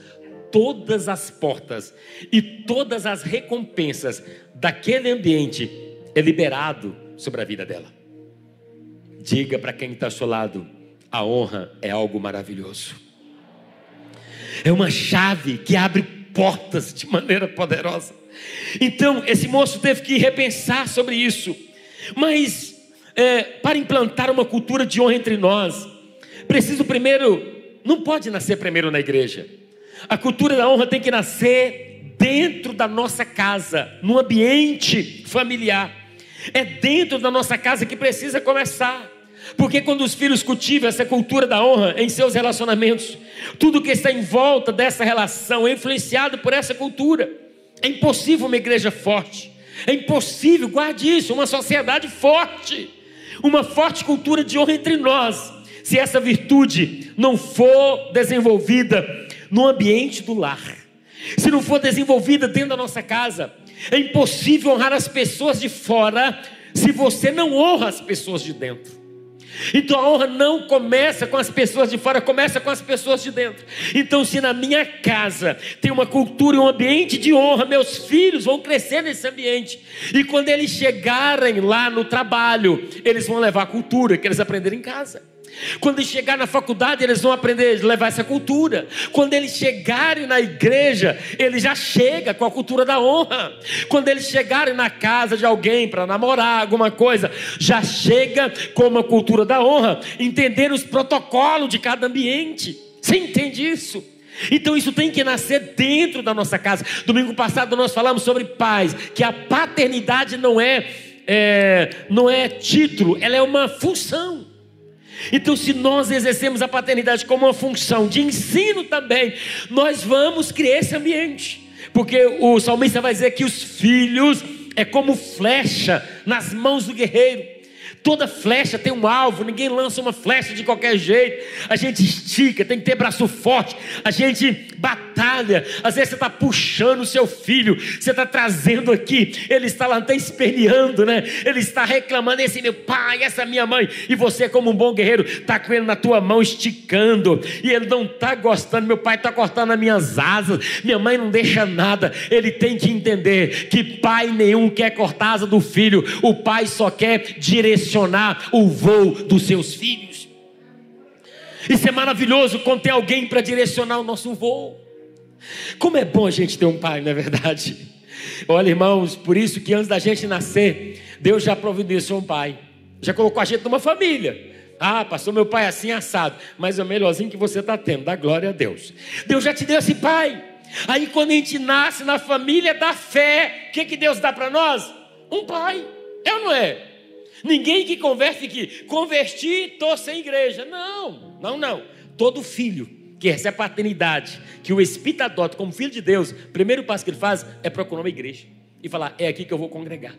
todas as portas e todas as recompensas daquele ambiente é liberado sobre a vida dela. Diga para quem está ao seu lado: a honra é algo maravilhoso. É uma chave que abre portas de maneira poderosa. Então, esse moço teve que repensar sobre isso. Mas, é, para implantar uma cultura de honra entre nós, preciso primeiro, não pode nascer primeiro na igreja. A cultura da honra tem que nascer dentro da nossa casa, no ambiente familiar. É dentro da nossa casa que precisa começar. Porque quando os filhos cultivam essa cultura da honra em seus relacionamentos, tudo que está em volta dessa relação é influenciado por essa cultura. É impossível uma igreja forte. É impossível, guarde isso, uma sociedade forte. Uma forte cultura de honra entre nós. Se essa virtude não for desenvolvida no ambiente do lar, se não for desenvolvida dentro da nossa casa, é impossível honrar as pessoas de fora se você não honra as pessoas de dentro. Então a honra não começa com as pessoas de fora, começa com as pessoas de dentro. Então, se na minha casa tem uma cultura e um ambiente de honra, meus filhos vão crescer nesse ambiente. E quando eles chegarem lá no trabalho, eles vão levar a cultura que eles aprenderam em casa. Quando eles chegarem na faculdade, eles vão aprender a levar essa cultura. Quando eles chegarem na igreja, ele já chega com a cultura da honra. Quando eles chegarem na casa de alguém para namorar alguma coisa, já chega com uma cultura da honra, entender os protocolos de cada ambiente. Você entende isso? Então isso tem que nascer dentro da nossa casa. Domingo passado nós falamos sobre pais, que a paternidade não é, é não é título, ela é uma função. Então, se nós exercemos a paternidade como uma função de ensino também, nós vamos criar esse ambiente. Porque o salmista vai dizer que os filhos é como flecha nas mãos do guerreiro. Toda flecha tem um alvo, ninguém lança uma flecha de qualquer jeito. A gente estica, tem que ter braço forte, a gente batalha. Às vezes você está puxando o seu filho, você está trazendo aqui, ele está lá, está esperneando, né? Ele está reclamando, esse meu pai, essa minha mãe, e você, como um bom guerreiro, está com ele na tua mão, esticando, e ele não está gostando. Meu pai está cortando as minhas asas, minha mãe não deixa nada. Ele tem que entender que pai nenhum quer cortar a asa do filho, o pai só quer direcionar direcionar o voo dos seus filhos. Isso é maravilhoso quando tem alguém para direcionar o nosso voo. Como é bom a gente ter um pai, não é verdade? Olha, irmãos, por isso que antes da gente nascer, Deus já providenciou um pai, já colocou a gente numa família. Ah, passou meu pai assim assado, mas é o melhorzinho que você está tendo, dá glória a Deus. Deus já te deu esse pai. Aí quando a gente nasce na família da fé, o que, que Deus dá para nós? Um pai. É ou não é? Ninguém que converte que converti, estou sem igreja. Não, não, não. Todo filho que recebe paternidade, que o Espírito adota como filho de Deus, o primeiro passo que ele faz é procurar uma igreja e falar: é aqui que eu vou congregar,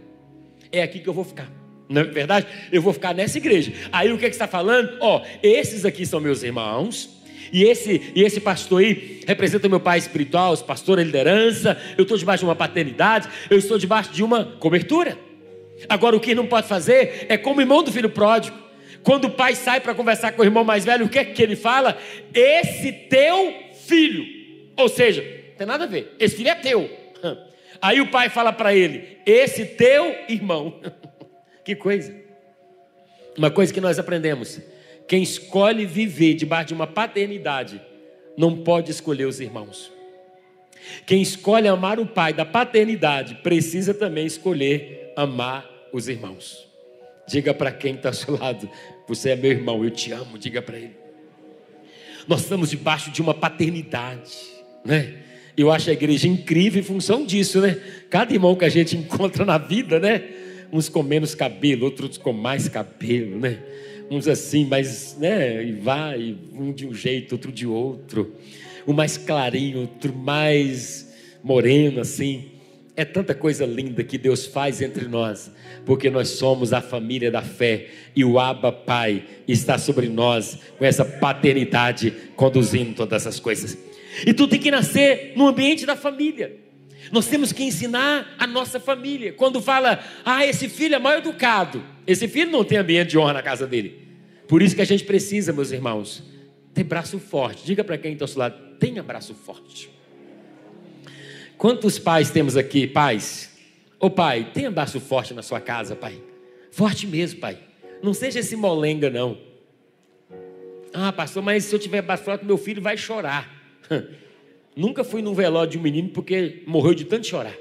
é aqui que eu vou ficar. Não é verdade? Eu vou ficar nessa igreja. Aí o que, é que está falando? Ó, esses aqui são meus irmãos. E esse, e esse pastor aí representa meu pai espiritual, os pastores, a liderança. Eu estou debaixo de uma paternidade, eu estou debaixo de uma cobertura. Agora, o que não pode fazer é como o irmão do filho pródigo. Quando o pai sai para conversar com o irmão mais velho, o que é que ele fala? Esse teu filho. Ou seja, não tem nada a ver. Esse filho é teu. (laughs) Aí o pai fala para ele: Esse teu irmão. (laughs) que coisa. Uma coisa que nós aprendemos: quem escolhe viver debaixo de uma paternidade, não pode escolher os irmãos. Quem escolhe amar o pai da paternidade, precisa também escolher amar os irmãos. Diga para quem está ao seu lado: Você é meu irmão, eu te amo. Diga para ele. Nós estamos debaixo de uma paternidade, né? Eu acho a igreja incrível em função disso, né? Cada irmão que a gente encontra na vida, né? Uns com menos cabelo, outros com mais cabelo, né? Uns assim, mas, né? E vai, um de um jeito, outro de outro. Um mais clarinho, outro mais moreno, assim. É tanta coisa linda que Deus faz entre nós, porque nós somos a família da fé e o Abba Pai está sobre nós com essa paternidade conduzindo todas essas coisas. E tudo tem que nascer no ambiente da família. Nós temos que ensinar a nossa família. Quando fala, ah, esse filho é mal educado, esse filho não tem ambiente de honra na casa dele. Por isso que a gente precisa, meus irmãos, ter braço forte. Diga para quem está ao seu lado, tenha braço forte. Quantos pais temos aqui, pais? Ô pai, tenha braço forte na sua casa, pai. Forte mesmo, pai. Não seja esse molenga, não. Ah, pastor, mas se eu tiver braço forte, meu filho vai chorar. (laughs) Nunca fui num velório de um menino porque morreu de tanto chorar.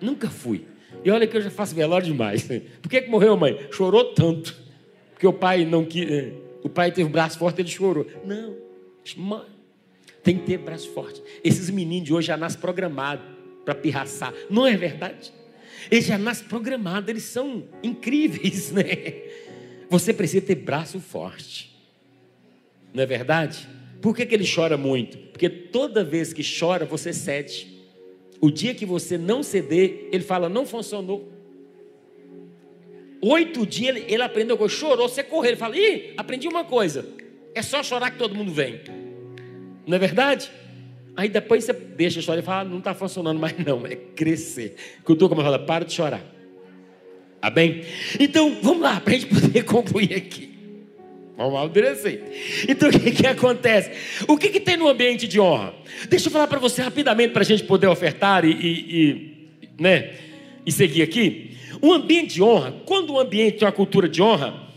Nunca fui. E olha que eu já faço velório demais. (laughs) Por que, que morreu, mãe? Chorou tanto. Porque o pai não quis. Eh, o pai teve um braço forte, ele chorou. Não. Tem que ter braço forte. Esses meninos de hoje já nascem programados para pirraçar. Não é verdade? Eles já nascem programados, eles são incríveis, (laughs) né? Você precisa ter braço forte. Não é verdade? Por que, que ele chora muito? Porque toda vez que chora, você cede. O dia que você não ceder, ele fala, não funcionou. Oito dias ele, ele aprendeu, chorou, você correu. Ele fala, ih, aprendi uma coisa. É só chorar que todo mundo vem. Não é verdade? Aí depois você deixa chorar e fala, ah, não está funcionando mais não, é crescer. Estou como fala, para de chorar. Amém? Então, vamos lá, para a gente poder (laughs) concluir aqui. Vamos amadurecer. Então, o que, que acontece? O que, que tem no ambiente de honra? Deixa eu falar para você rapidamente para a gente poder ofertar e, e, e, né, e seguir aqui. Um ambiente de honra, quando o ambiente tem uma cultura de honra,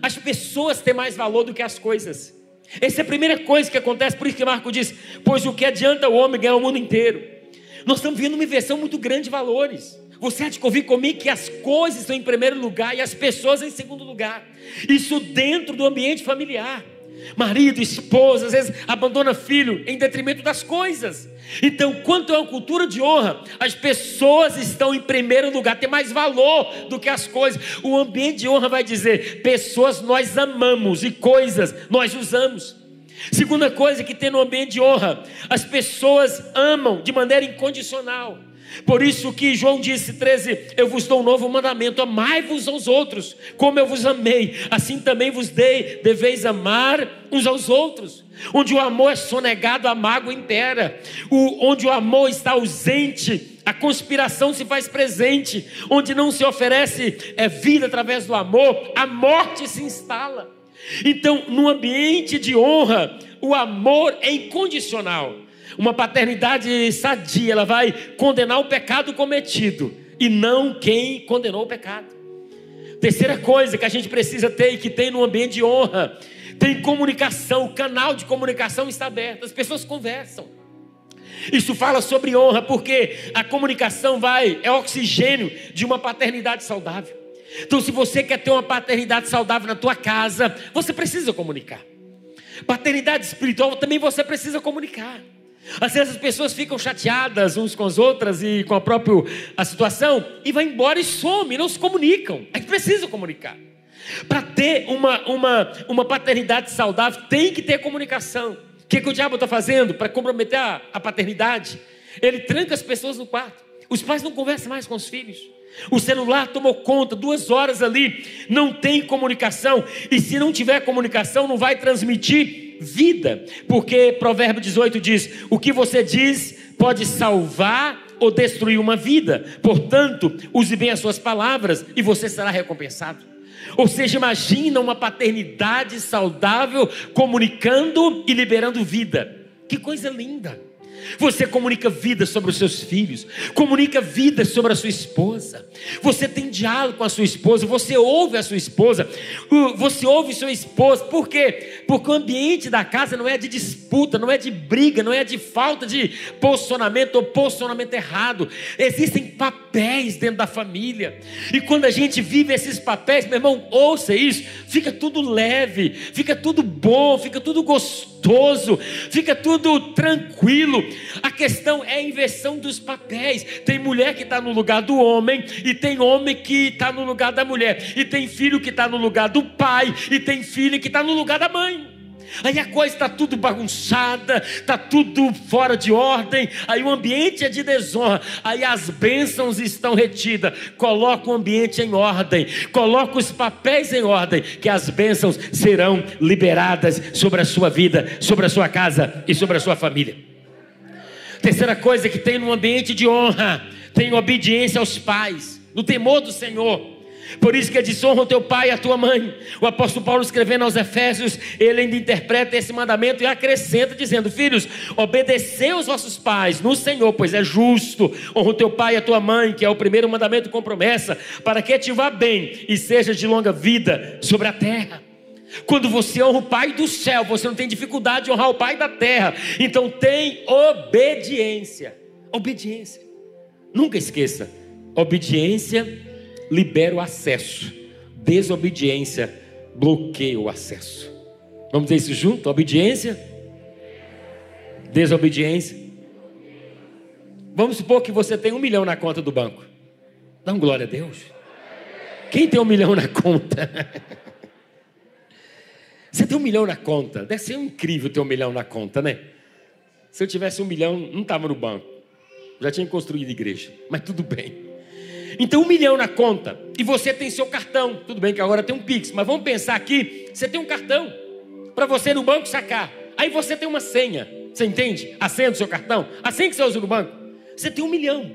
as pessoas têm mais valor do que as coisas. Essa é a primeira coisa que acontece, por isso que Marco diz: Pois o que adianta o homem ganhar o mundo inteiro? Nós estamos vendo uma inversão muito grande de valores. Você há de convir comigo que as coisas estão em primeiro lugar e as pessoas em segundo lugar. Isso dentro do ambiente familiar. Marido, esposa, às vezes abandona filho em detrimento das coisas. Então, quanto é uma cultura de honra, as pessoas estão em primeiro lugar, tem mais valor do que as coisas. O ambiente de honra vai dizer: pessoas nós amamos e coisas nós usamos. Segunda coisa que tem no ambiente de honra, as pessoas amam de maneira incondicional. Por isso que João disse 13: Eu vos dou um novo mandamento, amai-vos aos outros, como eu vos amei, assim também vos dei, deveis amar uns aos outros. Onde o amor é sonegado, a mágoa impera. O, onde o amor está ausente, a conspiração se faz presente. Onde não se oferece é, vida através do amor, a morte se instala. Então, no ambiente de honra, o amor é incondicional. Uma paternidade sadia, ela vai condenar o pecado cometido e não quem condenou o pecado. Terceira coisa que a gente precisa ter e que tem no ambiente de honra, tem comunicação, o canal de comunicação está aberto, as pessoas conversam. Isso fala sobre honra, porque a comunicação vai, é oxigênio de uma paternidade saudável. Então, se você quer ter uma paternidade saudável na tua casa, você precisa comunicar. Paternidade espiritual também você precisa comunicar. Às vezes as pessoas ficam chateadas uns com as outras e com a própria a situação e vai embora e some, não se comunicam. A gente precisa comunicar. Para ter uma, uma, uma paternidade saudável, tem que ter comunicação. O que, que o diabo está fazendo para comprometer a, a paternidade? Ele tranca as pessoas no quarto. Os pais não conversam mais com os filhos. O celular tomou conta, duas horas ali, não tem comunicação. E se não tiver comunicação, não vai transmitir vida, porque Provérbio 18 diz: o que você diz pode salvar ou destruir uma vida, portanto, use bem as suas palavras e você será recompensado. Ou seja, imagina uma paternidade saudável comunicando e liberando vida. Que coisa linda! Você comunica vida sobre os seus filhos, comunica vida sobre a sua esposa. Você tem diálogo com a sua esposa, você ouve a sua esposa, você ouve sua esposa. Por quê? Porque o ambiente da casa não é de disputa, não é de briga, não é de falta de posicionamento ou posicionamento errado. Existem papéis dentro da família. E quando a gente vive esses papéis, meu irmão, ouça isso, fica tudo leve, fica tudo bom, fica tudo gostoso, fica tudo tranquilo. A questão é a inversão dos papéis. Tem mulher que está no lugar do homem, e tem homem que está no lugar da mulher, e tem filho que está no lugar do pai, e tem filho que está no lugar da mãe. Aí a coisa está tudo bagunçada, está tudo fora de ordem, aí o ambiente é de desonra, aí as bênçãos estão retidas. Coloca o ambiente em ordem, coloca os papéis em ordem, que as bênçãos serão liberadas sobre a sua vida, sobre a sua casa e sobre a sua família. Terceira coisa que tem no ambiente de honra, tem obediência aos pais, no temor do Senhor. Por isso que é desonra o teu pai e a tua mãe. O apóstolo Paulo escrevendo aos Efésios, ele ainda interpreta esse mandamento e acrescenta, dizendo: Filhos, obedecei os vossos pais no Senhor, pois é justo. Honra o teu pai e a tua mãe, que é o primeiro mandamento com promessa, para que te vá bem e seja de longa vida sobre a terra. Quando você honra o Pai do céu, você não tem dificuldade de honrar o Pai da terra. Então tem obediência. Obediência. Nunca esqueça. Obediência libera o acesso. Desobediência bloqueia o acesso. Vamos dizer isso junto? Obediência, desobediência. Vamos supor que você tem um milhão na conta do banco. Dá um glória a Deus. Quem tem um milhão na conta? (laughs) Você tem um milhão na conta. Deve ser incrível ter um milhão na conta, né? Se eu tivesse um milhão, não estava no banco. Já tinha construído igreja. Mas tudo bem. Então, um milhão na conta. E você tem seu cartão. Tudo bem que agora tem um Pix, mas vamos pensar aqui: você tem um cartão para você no banco sacar. Aí você tem uma senha. Você entende? A senha do seu cartão. A senha que você usa no banco. Você tem um milhão.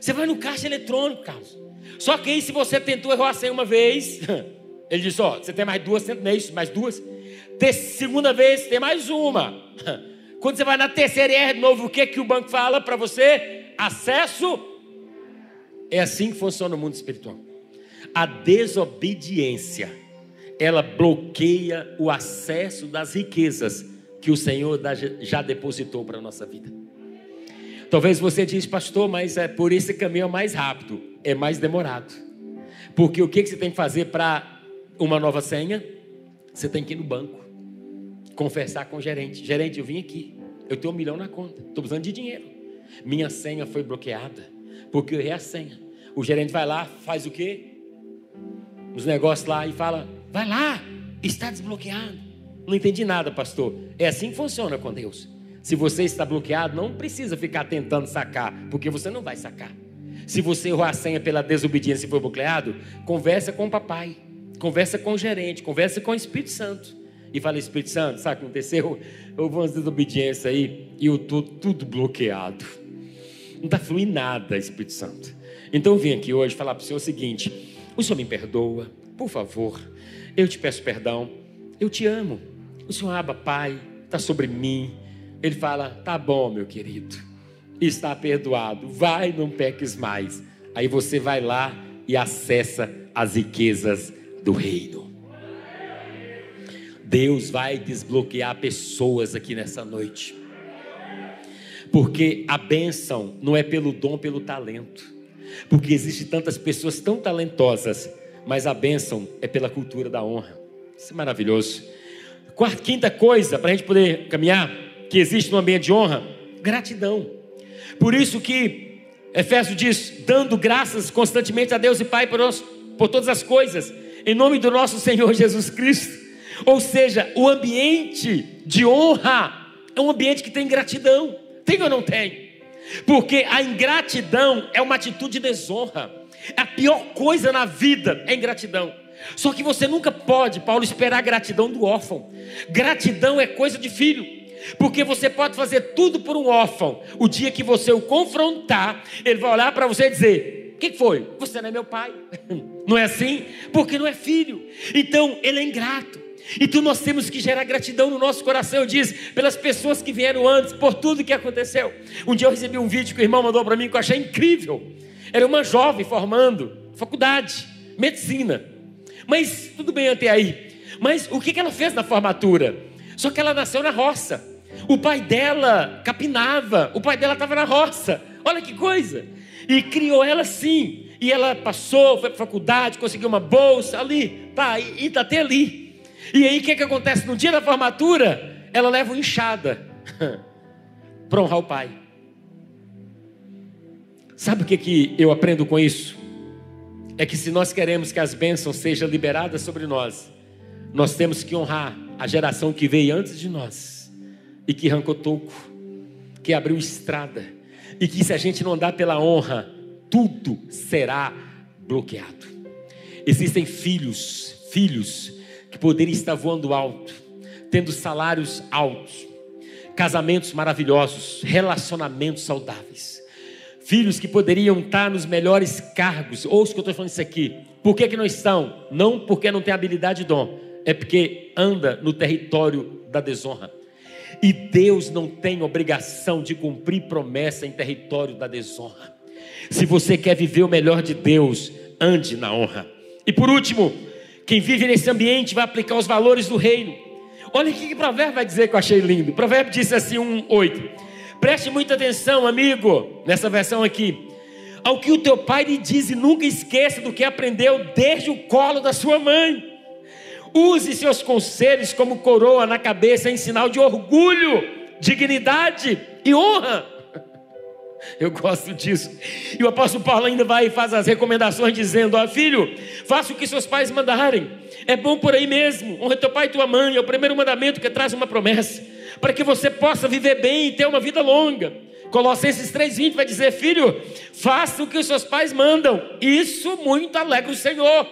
Você vai no caixa eletrônico, Carlos. Só que aí, se você tentou errar a senha uma vez, (laughs) ele disse: Ó, você tem mais duas, não é isso? Mais duas. Ter segunda vez, tem mais uma. (laughs) Quando você vai na terceira e erra de novo, o que, que o banco fala para você? Acesso é assim que funciona o mundo espiritual. A desobediência, ela bloqueia o acesso das riquezas que o Senhor já depositou para a nossa vida. Talvez você diz, pastor, mas é por esse caminho é mais rápido, é mais demorado. Porque o que você tem que fazer para uma nova senha? Você tem que ir no banco, conversar com o gerente. Gerente, eu vim aqui, eu tenho um milhão na conta, estou precisando de dinheiro. Minha senha foi bloqueada porque eu errei a senha. O gerente vai lá, faz o quê? Os negócios lá e fala: vai lá, está desbloqueado. Não entendi nada, pastor. É assim que funciona com Deus. Se você está bloqueado, não precisa ficar tentando sacar, porque você não vai sacar. Se você errou a senha pela desobediência e foi bloqueado, conversa com o papai, conversa com o gerente, conversa com o Espírito Santo. E fala, Espírito Santo, sabe o que aconteceu? Houve uma desobediência aí e eu estou tudo bloqueado. Não está fluindo nada, Espírito Santo. Então eu vim aqui hoje falar para o Senhor o seguinte: o Senhor me perdoa, por favor, eu te peço perdão, eu te amo. O Senhor aba, Pai, está sobre mim. Ele fala: tá bom, meu querido, está perdoado, vai, não peques mais. Aí você vai lá e acessa as riquezas do reino. Deus vai desbloquear pessoas aqui nessa noite. Porque a bênção não é pelo dom, pelo talento. Porque existem tantas pessoas tão talentosas, mas a bênção é pela cultura da honra. Isso é maravilhoso. Quarta, quinta coisa, para a gente poder caminhar, que existe no ambiente de honra, gratidão. Por isso que Efésio diz, dando graças constantemente a Deus e Pai por, nós, por todas as coisas, em nome do nosso Senhor Jesus Cristo. Ou seja, o ambiente de honra é um ambiente que tem gratidão. Tem ou não tem? Porque a ingratidão é uma atitude de desonra. A pior coisa na vida é ingratidão. Só que você nunca pode, Paulo, esperar gratidão do órfão. Gratidão é coisa de filho. Porque você pode fazer tudo por um órfão. O dia que você o confrontar, ele vai olhar para você e dizer: O que foi? Você não é meu pai. (laughs) Não é assim? Porque não é filho. Então, ele é ingrato. Então nós temos que gerar gratidão no nosso coração, diz, pelas pessoas que vieram antes, por tudo que aconteceu. Um dia eu recebi um vídeo que o irmão mandou para mim que eu achei incrível. Era uma jovem formando, faculdade, medicina. Mas tudo bem até aí. Mas o que ela fez na formatura? Só que ela nasceu na roça. O pai dela capinava, o pai dela estava na roça. Olha que coisa! E criou ela assim. E ela passou, foi para faculdade, conseguiu uma bolsa ali, tá, e está até ali. E aí o que, que acontece? No dia da formatura, ela leva uma enxada (laughs) para honrar o pai. Sabe o que, que eu aprendo com isso? É que se nós queremos que as bênçãos sejam liberadas sobre nós, nós temos que honrar a geração que veio antes de nós e que arrancou toco, que abriu estrada, e que se a gente não andar pela honra, tudo será bloqueado. Existem filhos, filhos que poderiam estar voando alto, tendo salários altos, casamentos maravilhosos, relacionamentos saudáveis, filhos que poderiam estar nos melhores cargos. Ouça que eu estou falando isso aqui: Por que, que não estão? Não porque não tem habilidade e dom, é porque anda no território da desonra. E Deus não tem obrigação de cumprir promessa em território da desonra. Se você quer viver o melhor de Deus, ande na honra. E por último, quem vive nesse ambiente vai aplicar os valores do reino. Olha o que o provérbio vai dizer que eu achei lindo. O provérbio disse assim, 1,8. Preste muita atenção, amigo, nessa versão aqui. Ao que o teu pai lhe diz e nunca esqueça do que aprendeu desde o colo da sua mãe. Use seus conselhos como coroa na cabeça em sinal de orgulho, dignidade e honra. Eu gosto disso. E o apóstolo Paulo ainda vai e faz as recomendações dizendo: Ó filho, faça o que seus pais mandarem. É bom por aí mesmo. Honra teu pai e tua mãe. É o primeiro mandamento que traz uma promessa. Para que você possa viver bem e ter uma vida longa. Colossenses 3,20 vai dizer: Filho, faça o que os seus pais mandam. Isso muito alegra o Senhor.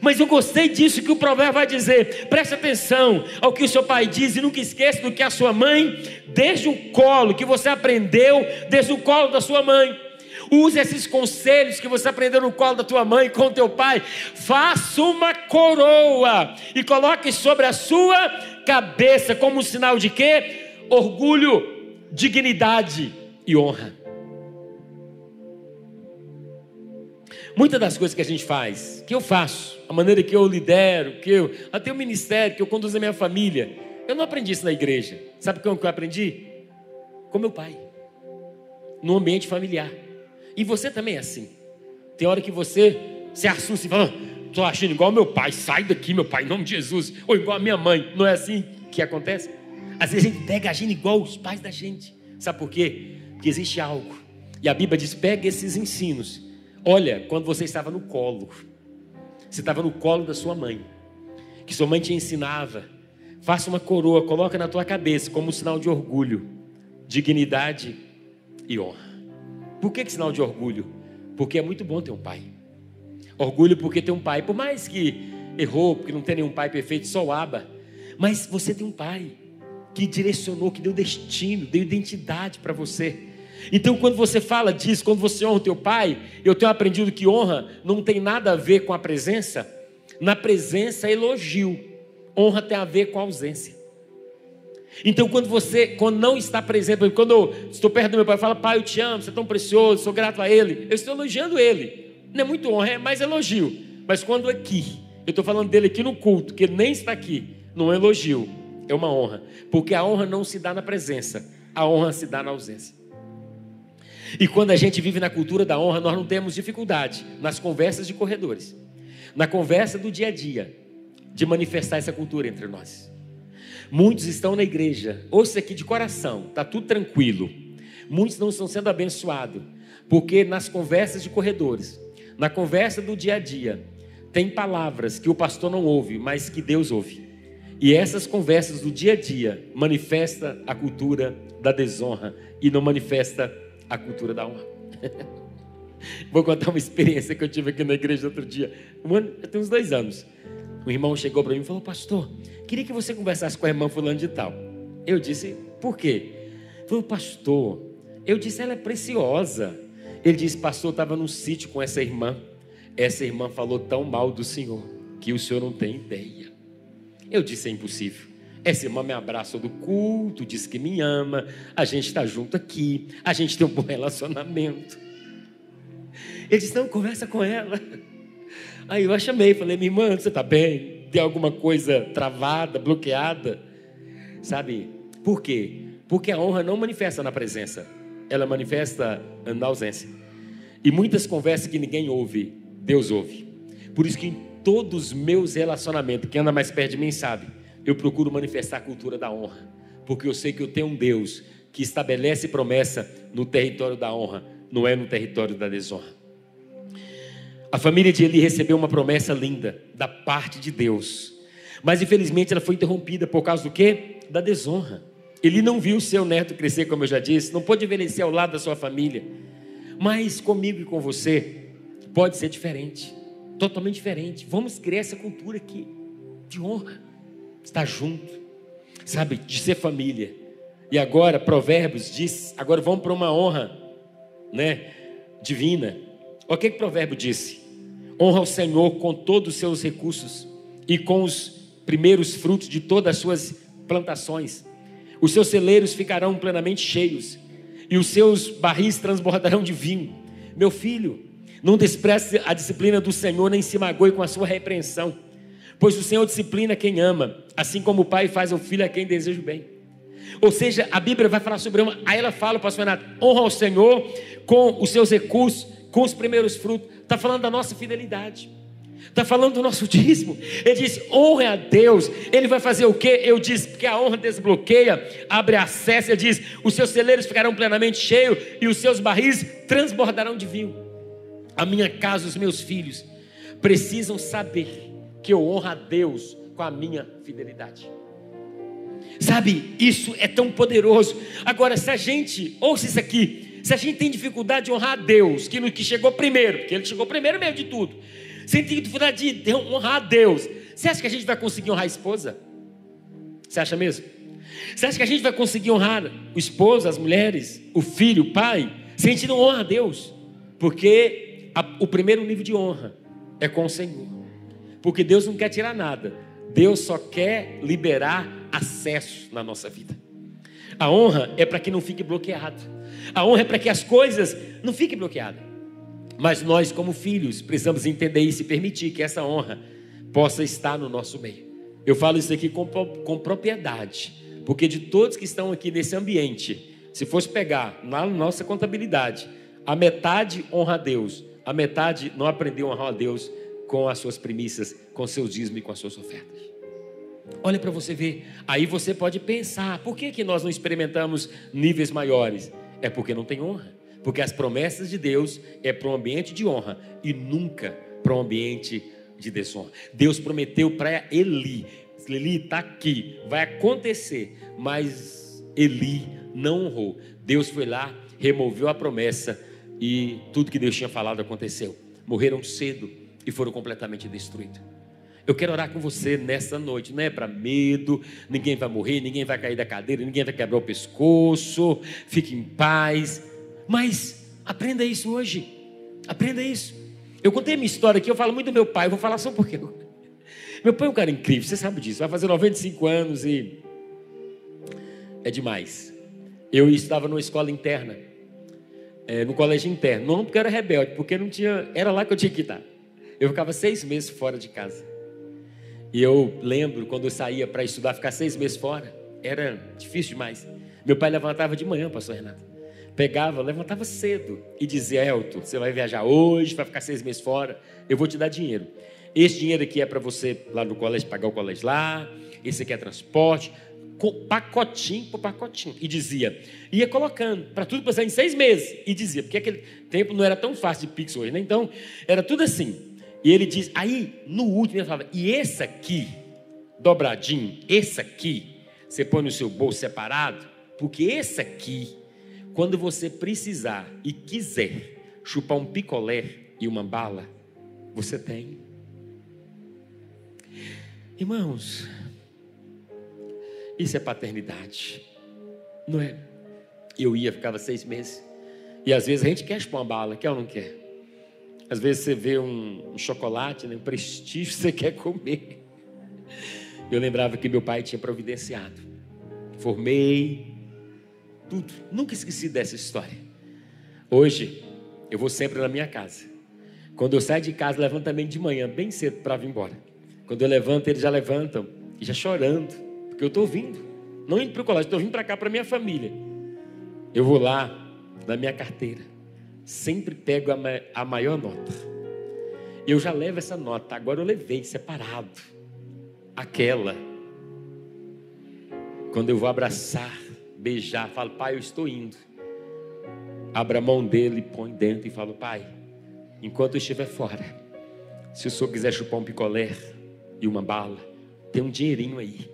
Mas eu gostei disso que o provérbio vai dizer. Preste atenção ao que o seu pai diz e nunca esqueça do que a sua mãe, desde o colo, que você aprendeu desde o colo da sua mãe. Use esses conselhos que você aprendeu no colo da tua mãe com o teu pai. Faça uma coroa e coloque sobre a sua cabeça como um sinal de quê? Orgulho, dignidade e honra. Muitas das coisas que a gente faz, que eu faço, a maneira que eu lidero, que eu, até o ministério, que eu conduzo a minha família, eu não aprendi isso na igreja. Sabe como que eu aprendi? Com meu pai, no ambiente familiar. E você também é assim. Tem hora que você se assusta e fala, estou achando igual meu pai, sai daqui, meu pai, em nome de Jesus, ou igual a minha mãe. Não é assim que acontece? Às vezes a gente pega agindo igual os pais da gente. Sabe por quê? Porque existe algo. E a Bíblia diz: pega esses ensinos Olha, quando você estava no colo, você estava no colo da sua mãe, que sua mãe te ensinava, faça uma coroa, coloca na tua cabeça como sinal de orgulho, dignidade e honra. Por que, que sinal de orgulho? Porque é muito bom ter um pai. Orgulho porque tem um pai, por mais que errou, porque não tem nenhum pai perfeito, só o aba, mas você tem um pai que direcionou, que deu destino, deu identidade para você. Então, quando você fala disso, quando você honra o teu pai, eu tenho aprendido que honra não tem nada a ver com a presença. Na presença elogio. Honra tem a ver com a ausência. Então, quando você, quando não está presente, quando eu estou perto do meu pai, fala, pai, eu te amo, você é tão precioso, sou grato a ele, eu estou elogiando ele. Não é muito honra, é mais elogio. Mas quando aqui, eu estou falando dele aqui no culto, que ele nem está aqui, não é elogio, é uma honra. Porque a honra não se dá na presença, a honra se dá na ausência. E quando a gente vive na cultura da honra, nós não temos dificuldade nas conversas de corredores, na conversa do dia a dia, de manifestar essa cultura entre nós. Muitos estão na igreja, ouça aqui de coração, está tudo tranquilo. Muitos não estão sendo abençoados, porque nas conversas de corredores, na conversa do dia a dia, tem palavras que o pastor não ouve, mas que Deus ouve. E essas conversas do dia a dia manifesta a cultura da desonra e não manifesta a cultura da honra. (laughs) Vou contar uma experiência que eu tive aqui na igreja outro dia. Um ano, tem uns dois anos. Um irmão chegou para mim e falou: Pastor, queria que você conversasse com a irmã Fulano de Tal. Eu disse: Por quê? Ele falou: Pastor, eu disse: Ela é preciosa. Ele disse: Pastor, estava num sítio com essa irmã. Essa irmã falou tão mal do Senhor que o senhor não tem ideia. Eu disse: É impossível. Essa irmã me abraçou do culto, disse que me ama, a gente está junto aqui, a gente tem um bom relacionamento. Ele disse: Não, conversa com ela. Aí eu a chamei, falei: Minha irmã, você está bem? Tem alguma coisa travada, bloqueada? Sabe? Por quê? Porque a honra não manifesta na presença, ela manifesta na ausência. E muitas conversas que ninguém ouve, Deus ouve. Por isso que em todos os meus relacionamentos, quem anda mais perto de mim sabe eu procuro manifestar a cultura da honra, porque eu sei que eu tenho um Deus que estabelece promessa no território da honra, não é no território da desonra. A família de Eli recebeu uma promessa linda da parte de Deus, mas infelizmente ela foi interrompida por causa do quê? Da desonra. Ele não viu seu neto crescer, como eu já disse, não pôde envelhecer ao lado da sua família. Mas comigo e com você pode ser diferente, totalmente diferente. Vamos criar essa cultura aqui de honra estar junto, sabe, de ser família. E agora, Provérbios diz, agora vamos para uma honra, né, divina. Olha o que, que Provérbio disse: Honra o Senhor com todos os seus recursos e com os primeiros frutos de todas as suas plantações. Os seus celeiros ficarão plenamente cheios e os seus barris transbordarão de vinho. Meu filho, não despreze a disciplina do Senhor, nem se magoe com a sua repreensão, pois o Senhor disciplina quem ama, assim como o pai faz ao filho a quem deseja o bem. Ou seja, a Bíblia vai falar sobre uma. Aí ela fala, pastor Renato, honra ao Senhor com os seus recursos, com os primeiros frutos. Está falando da nossa fidelidade. Está falando do nosso (laughs) dízimo. Ele diz: honre a Deus. Ele vai fazer o quê? Eu disse, porque a honra desbloqueia, abre acesso. Ele diz: os seus celeiros ficarão plenamente cheios e os seus barris transbordarão de vinho. A minha casa, os meus filhos, precisam saber que eu honro a Deus com a minha fidelidade. Sabe, isso é tão poderoso. Agora, se a gente, ouça isso aqui, se a gente tem dificuldade de honrar a Deus, que, no, que chegou primeiro, porque Ele chegou primeiro mesmo de tudo, sem ter dificuldade de honrar a Deus, você acha que a gente vai conseguir honrar a esposa? Você acha mesmo? Você acha que a gente vai conseguir honrar o esposo, as mulheres, o filho, o pai, se a gente não honra a Deus? Porque a, o primeiro nível de honra é com o Senhor. Porque Deus não quer tirar nada, Deus só quer liberar acesso na nossa vida. A honra é para que não fique bloqueado. A honra é para que as coisas não fiquem bloqueadas. Mas nós, como filhos, precisamos entender isso e permitir que essa honra possa estar no nosso meio. Eu falo isso aqui com, com propriedade, porque de todos que estão aqui nesse ambiente, se fosse pegar na nossa contabilidade, a metade honra a Deus, a metade não aprendeu a honrar a Deus com as suas primícias, com seus dízimos e com as suas ofertas. Olha para você ver. Aí você pode pensar: por que, que nós não experimentamos níveis maiores? É porque não tem honra. Porque as promessas de Deus é para um ambiente de honra e nunca para um ambiente de desonra. Deus prometeu para Eli: Eli está aqui, vai acontecer, mas Eli não honrou. Deus foi lá, removeu a promessa e tudo que Deus tinha falado aconteceu. Morreram cedo e foram completamente destruídos. Eu quero orar com você nessa noite, não é para medo, ninguém vai morrer, ninguém vai cair da cadeira, ninguém vai quebrar o pescoço, fique em paz, mas aprenda isso hoje, aprenda isso. Eu contei minha história aqui, eu falo muito do meu pai, vou falar só pouquinho. (laughs) Meu pai é um cara incrível, você sabe disso, vai fazer 95 anos e é demais. Eu estava numa escola interna, é, no colégio interno, não porque eu era rebelde, porque não tinha, era lá que eu tinha que estar. Eu ficava seis meses fora de casa. E eu lembro quando eu saía para estudar, ficar seis meses fora, era difícil demais. Meu pai levantava de manhã, pastor Renato. Pegava, levantava cedo e dizia: Elton, você vai viajar hoje, vai ficar seis meses fora, eu vou te dar dinheiro. Esse dinheiro aqui é para você lá no colégio pagar o colégio lá, esse aqui é transporte, pacotinho por pacotinho. E dizia, ia colocando para tudo passar em seis meses. E dizia, porque aquele tempo não era tão fácil de Pix hoje, né? Então, era tudo assim. E ele diz, aí no último ele falava, e esse aqui, dobradinho, esse aqui, você põe no seu bolso separado, porque esse aqui, quando você precisar e quiser chupar um picolé e uma bala, você tem. Irmãos, isso é paternidade, não é? Eu ia, ficava seis meses, e às vezes a gente quer chupar uma bala, quer ou não quer? Às vezes você vê um, um chocolate, né, um prestígio, você (laughs) quer comer. Eu lembrava que meu pai tinha providenciado. Formei, tudo. Nunca esqueci dessa história. Hoje, eu vou sempre na minha casa. Quando eu saio de casa, levantamento de manhã, bem cedo para vir embora. Quando eu levanto, eles já levantam, e já chorando, porque eu estou vindo. Não indo para o colégio, estou vindo para cá, para minha família. Eu vou lá, na minha carteira sempre pego a, a maior nota. Eu já levo essa nota, agora eu levei separado. Aquela. Quando eu vou abraçar, beijar, falo, pai, eu estou indo. Abra a mão dele, põe dentro e falo, pai, enquanto eu estiver fora, se o senhor quiser chupar um picolé e uma bala, tem um dinheirinho aí.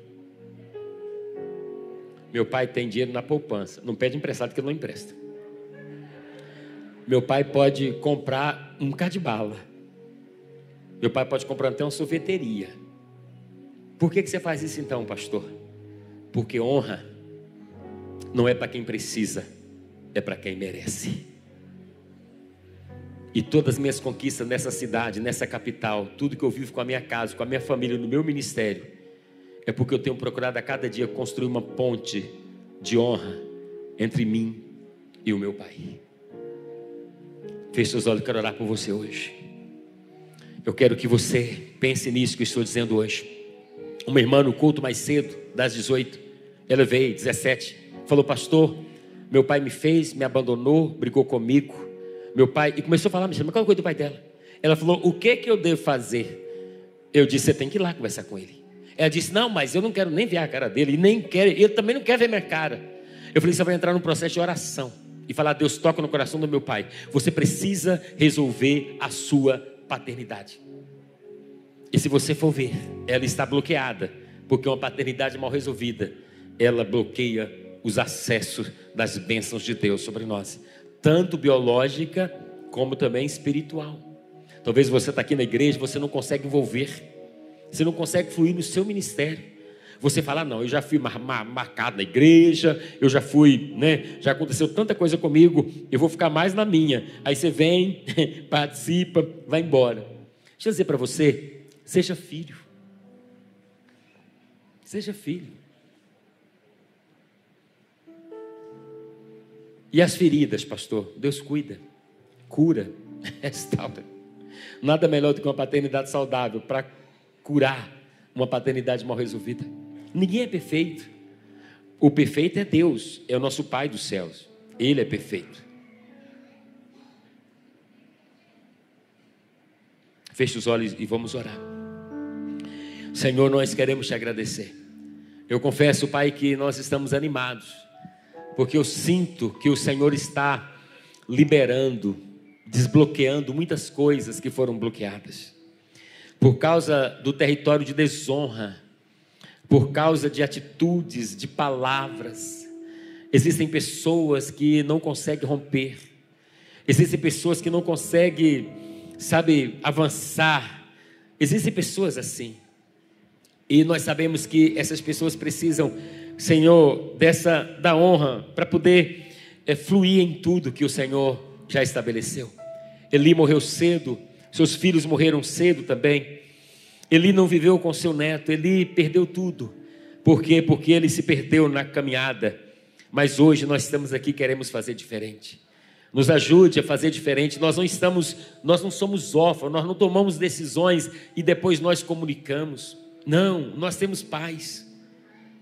Meu pai tem dinheiro na poupança. Não pede emprestado que ele não empresta. Meu pai pode comprar um bocado de bala. Meu pai pode comprar até uma sorveteria. Por que, que você faz isso então, pastor? Porque honra não é para quem precisa, é para quem merece. E todas as minhas conquistas nessa cidade, nessa capital, tudo que eu vivo com a minha casa, com a minha família, no meu ministério, é porque eu tenho procurado a cada dia construir uma ponte de honra entre mim e o meu Pai. Feche seus olhos, quero orar por você hoje. Eu quero que você pense nisso que eu estou dizendo hoje. Uma irmã no culto mais cedo, das 18, ela veio, 17, falou, pastor, meu pai me fez, me abandonou, brigou comigo. Meu pai, e começou a falar, mas qual é coisa do pai dela? Ela falou, o que que eu devo fazer? Eu disse, você tem que ir lá conversar com ele. Ela disse, não, mas eu não quero nem ver a cara dele, e nem quero, ele também não quer ver minha cara. Eu falei, você vai entrar num processo de oração e falar, Deus toca no coração do meu pai. Você precisa resolver a sua paternidade. E se você for ver, ela está bloqueada, porque uma paternidade mal resolvida, ela bloqueia os acessos das bênçãos de Deus sobre nós, tanto biológica como também espiritual. Talvez você está aqui na igreja, você não consegue envolver, você não consegue fluir no seu ministério. Você fala, não, eu já fui marcado na igreja, eu já fui, né? Já aconteceu tanta coisa comigo, eu vou ficar mais na minha. Aí você vem, (laughs) participa, vai embora. Deixa eu dizer para você, seja filho. Seja filho. E as feridas, pastor? Deus cuida, cura, (laughs) restaura. Nada melhor do que uma paternidade saudável para curar uma paternidade mal resolvida. Ninguém é perfeito. O perfeito é Deus, é o nosso Pai dos céus. Ele é perfeito. Feche os olhos e vamos orar. Senhor, nós queremos te agradecer. Eu confesso, Pai, que nós estamos animados porque eu sinto que o Senhor está liberando, desbloqueando muitas coisas que foram bloqueadas. Por causa do território de desonra, por causa de atitudes, de palavras. Existem pessoas que não conseguem romper. Existem pessoas que não conseguem, sabe, avançar. Existem pessoas assim. E nós sabemos que essas pessoas precisam Senhor, dessa da honra para poder é, fluir em tudo que o Senhor já estabeleceu. Eli morreu cedo, seus filhos morreram cedo também. Eli não viveu com seu neto, Eli perdeu tudo. Por quê? Porque ele se perdeu na caminhada. Mas hoje nós estamos aqui queremos fazer diferente. Nos ajude a fazer diferente. Nós não estamos, nós não somos órfãos, nós não tomamos decisões e depois nós comunicamos. Não, nós temos pais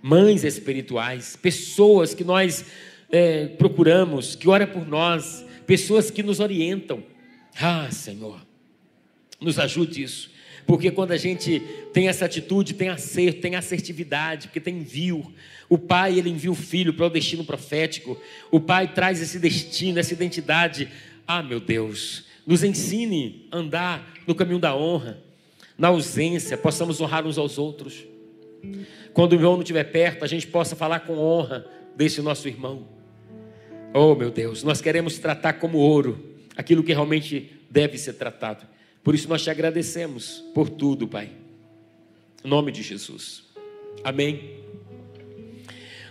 mães espirituais, pessoas que nós é, procuramos, que ora por nós, pessoas que nos orientam. Ah, Senhor, nos ajude isso. Porque quando a gente tem essa atitude, tem acerto, tem assertividade, porque tem envio. O pai, ele envia o filho para o destino profético. O pai traz esse destino, essa identidade. Ah, meu Deus, nos ensine a andar no caminho da honra. Na ausência, possamos honrar uns aos outros. Quando o irmão não estiver perto, a gente possa falar com honra desse nosso irmão. Oh, meu Deus, nós queremos tratar como ouro aquilo que realmente deve ser tratado. Por isso nós te agradecemos por tudo, Pai. Em nome de Jesus. Amém.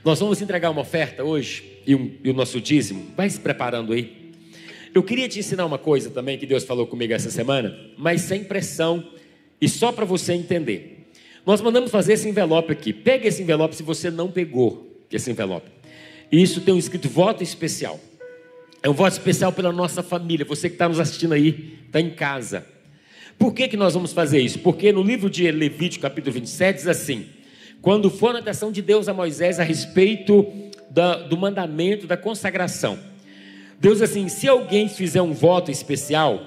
Nós vamos entregar uma oferta hoje e, um, e o nosso dízimo. Vai se preparando aí. Eu queria te ensinar uma coisa também que Deus falou comigo essa semana, mas sem pressão e só para você entender. Nós mandamos fazer esse envelope aqui. Pega esse envelope se você não pegou esse envelope. E isso tem um escrito voto especial. É um voto especial pela nossa família. Você que está nos assistindo aí, está em casa. Por que, que nós vamos fazer isso? Porque no livro de Levítico, capítulo 27, diz assim: quando for a anotação de Deus a Moisés a respeito da, do mandamento da consagração, Deus assim: se alguém fizer um voto especial,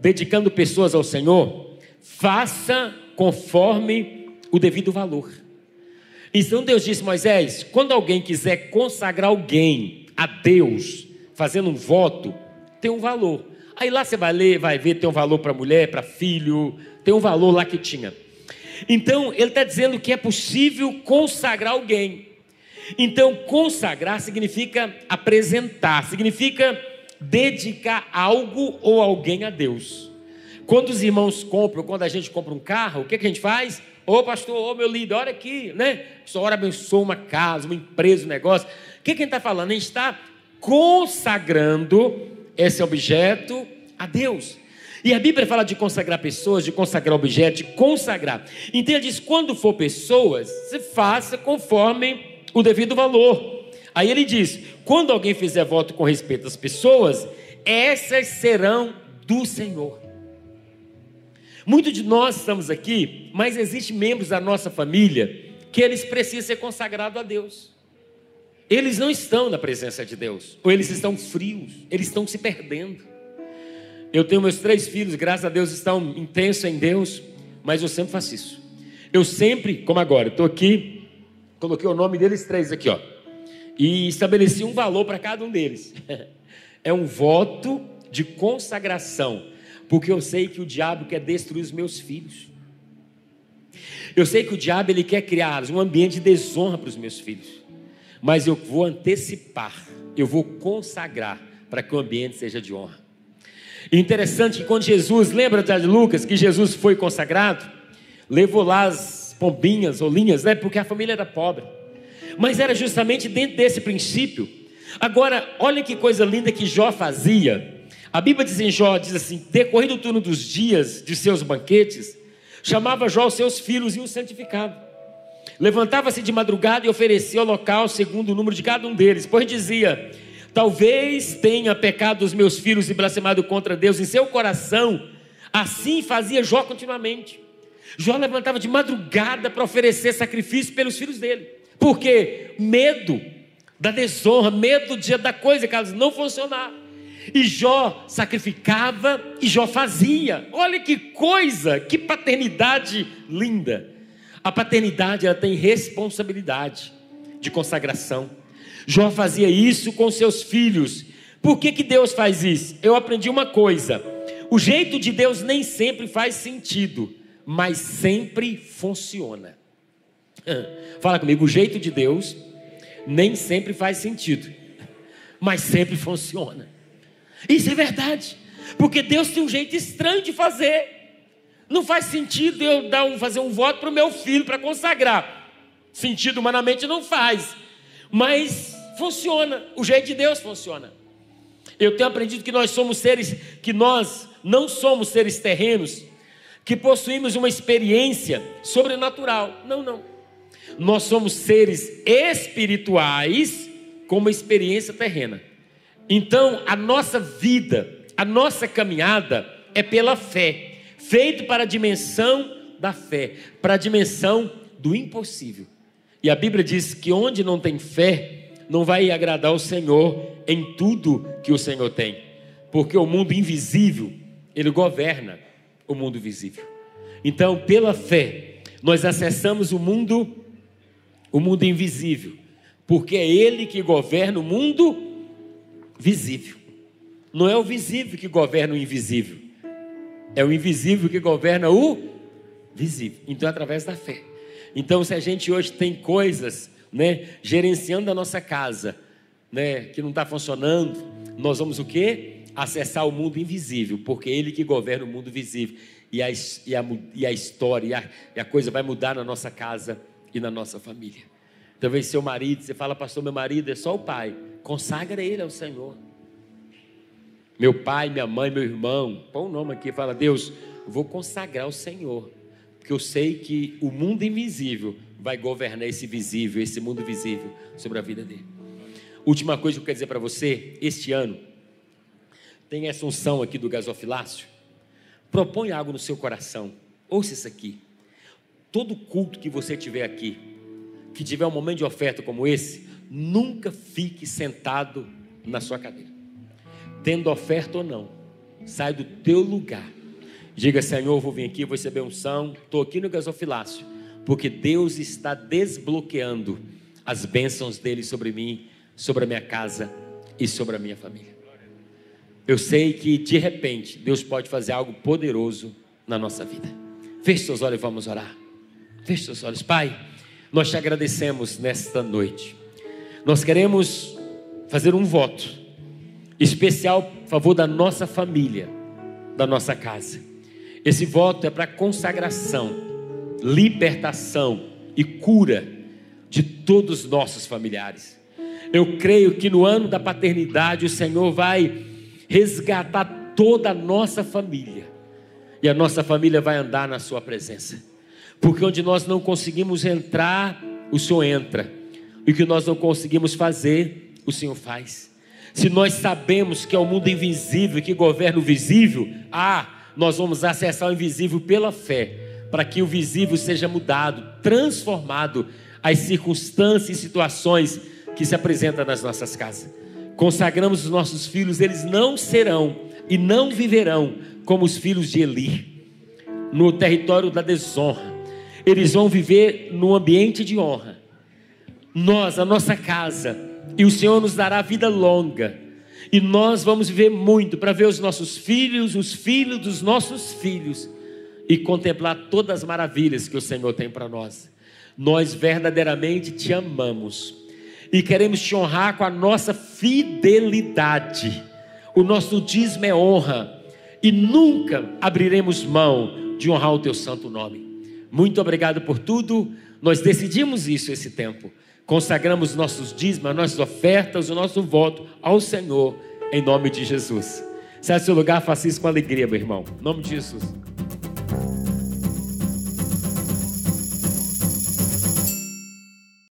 dedicando pessoas ao Senhor, faça conforme o devido valor. Então Deus disse: Moisés, quando alguém quiser consagrar alguém a Deus, fazendo um voto, tem um valor. Aí lá você vai ler, vai ver, tem um valor para mulher, para filho, tem um valor lá que tinha. Então ele está dizendo que é possível consagrar alguém. Então consagrar significa apresentar, significa dedicar algo ou alguém a Deus. Quando os irmãos compram, quando a gente compra um carro, o que, que a gente faz? Ô pastor, ô meu líder, olha aqui, né? O senhor abençoa uma casa, uma empresa, um negócio. O que, que a gente está falando? A gente está consagrando esse objeto a Deus. E a Bíblia fala de consagrar pessoas, de consagrar objetos, de consagrar. Então ele diz: quando for pessoas, se faça conforme o devido valor. Aí ele diz: quando alguém fizer voto com respeito às pessoas, essas serão do Senhor. Muitos de nós estamos aqui, mas existem membros da nossa família que eles precisam ser consagrados a Deus. Eles não estão na presença de Deus, ou eles estão frios, eles estão se perdendo. Eu tenho meus três filhos, graças a Deus estão intensos em Deus, mas eu sempre faço isso. Eu sempre, como agora, estou aqui, coloquei o nome deles três aqui, ó, e estabeleci um valor para cada um deles. (laughs) É um voto de consagração, porque eu sei que o diabo quer destruir os meus filhos. Eu sei que o diabo ele quer criar um ambiente de desonra para os meus filhos, mas eu vou antecipar, eu vou consagrar para que o ambiente seja de honra. Interessante que quando Jesus, lembra de Lucas, que Jesus foi consagrado, levou lá as pombinhas, olinhas, né? Porque a família era pobre. Mas era justamente dentro desse princípio. Agora, olha que coisa linda que Jó fazia. A Bíblia diz em Jó, diz assim: decorrido o turno dos dias de seus banquetes, chamava Jó os seus filhos e os santificava. Levantava-se de madrugada e oferecia o local segundo o número de cada um deles, pois dizia: Talvez tenha pecado os meus filhos e blasfemado contra Deus em seu coração. Assim fazia Jó continuamente. Jó levantava de madrugada para oferecer sacrifício pelos filhos dele. Porque medo da desonra, medo de, da coisa que não funcionar. E Jó sacrificava e Jó fazia. Olha que coisa, que paternidade linda. A paternidade ela tem responsabilidade de consagração. Jó fazia isso com seus filhos. Por que, que Deus faz isso? Eu aprendi uma coisa: o jeito de Deus nem sempre faz sentido, mas sempre funciona. Fala comigo, o jeito de Deus nem sempre faz sentido, mas sempre funciona. Isso é verdade, porque Deus tem um jeito estranho de fazer. Não faz sentido eu dar um, fazer um voto para o meu filho para consagrar. Sentido humanamente não faz. Mas funciona, o jeito de Deus funciona. Eu tenho aprendido que nós somos seres, que nós não somos seres terrenos, que possuímos uma experiência sobrenatural. Não, não. Nós somos seres espirituais com uma experiência terrena. Então, a nossa vida, a nossa caminhada é pela fé, feito para a dimensão da fé, para a dimensão do impossível. E a Bíblia diz que onde não tem fé, não vai agradar o Senhor em tudo que o Senhor tem, porque o mundo invisível, ele governa o mundo visível. Então, pela fé, nós acessamos o mundo o mundo invisível, porque é ele que governa o mundo visível. Não é o visível que governa o invisível. É o invisível que governa o visível. Então, é através da fé. Então, se a gente hoje tem coisas, né, gerenciando a nossa casa, né, que não está funcionando, nós vamos o quê? Acessar o mundo invisível, porque é Ele que governa o mundo visível. E a, e a, e a história, e a, e a coisa vai mudar na nossa casa e na nossa família. Talvez seu marido, você fala, pastor, meu marido é só o pai. Consagra ele ao Senhor. Meu pai, minha mãe, meu irmão, põe o um nome aqui, fala, Deus, vou consagrar ao Senhor porque eu sei que o mundo invisível vai governar esse visível, esse mundo visível sobre a vida dele. Última coisa que eu quero dizer para você, este ano, tem essa unção aqui do gasofilácio. Propõe algo no seu coração. Ouça isso aqui. Todo culto que você tiver aqui, que tiver um momento de oferta como esse, nunca fique sentado na sua cadeira. Tendo oferta ou não, sai do teu lugar Diga, Senhor, vou vir aqui, vou receber unção. Estou aqui no gasofilácio, porque Deus está desbloqueando as bênçãos dele sobre mim, sobre a minha casa e sobre a minha família. Eu sei que de repente Deus pode fazer algo poderoso na nossa vida. Feche seus olhos e vamos orar. Feche seus olhos, Pai. Nós te agradecemos nesta noite. Nós queremos fazer um voto especial a favor da nossa família, da nossa casa. Esse voto é para consagração, libertação e cura de todos os nossos familiares. Eu creio que no ano da paternidade o Senhor vai resgatar toda a nossa família. E a nossa família vai andar na Sua presença. Porque onde nós não conseguimos entrar, o Senhor entra. E o que nós não conseguimos fazer, o Senhor faz. Se nós sabemos que é o mundo invisível que governa o visível, ah, nós vamos acessar o invisível pela fé, para que o visível seja mudado, transformado às circunstâncias e situações que se apresentam nas nossas casas. Consagramos os nossos filhos, eles não serão e não viverão como os filhos de Eli, no território da desonra. Eles vão viver no ambiente de honra. Nós, a nossa casa, e o Senhor nos dará vida longa. E nós vamos viver muito para ver os nossos filhos, os filhos dos nossos filhos e contemplar todas as maravilhas que o Senhor tem para nós. Nós verdadeiramente te amamos e queremos te honrar com a nossa fidelidade. O nosso dízimo é honra e nunca abriremos mão de honrar o teu santo nome. Muito obrigado por tudo. Nós decidimos isso esse tempo. Consagramos nossos dízimos, nossas ofertas, o nosso voto ao Senhor, em nome de Jesus. Sai do seu lugar, faça isso com alegria, meu irmão. Em nome de Jesus.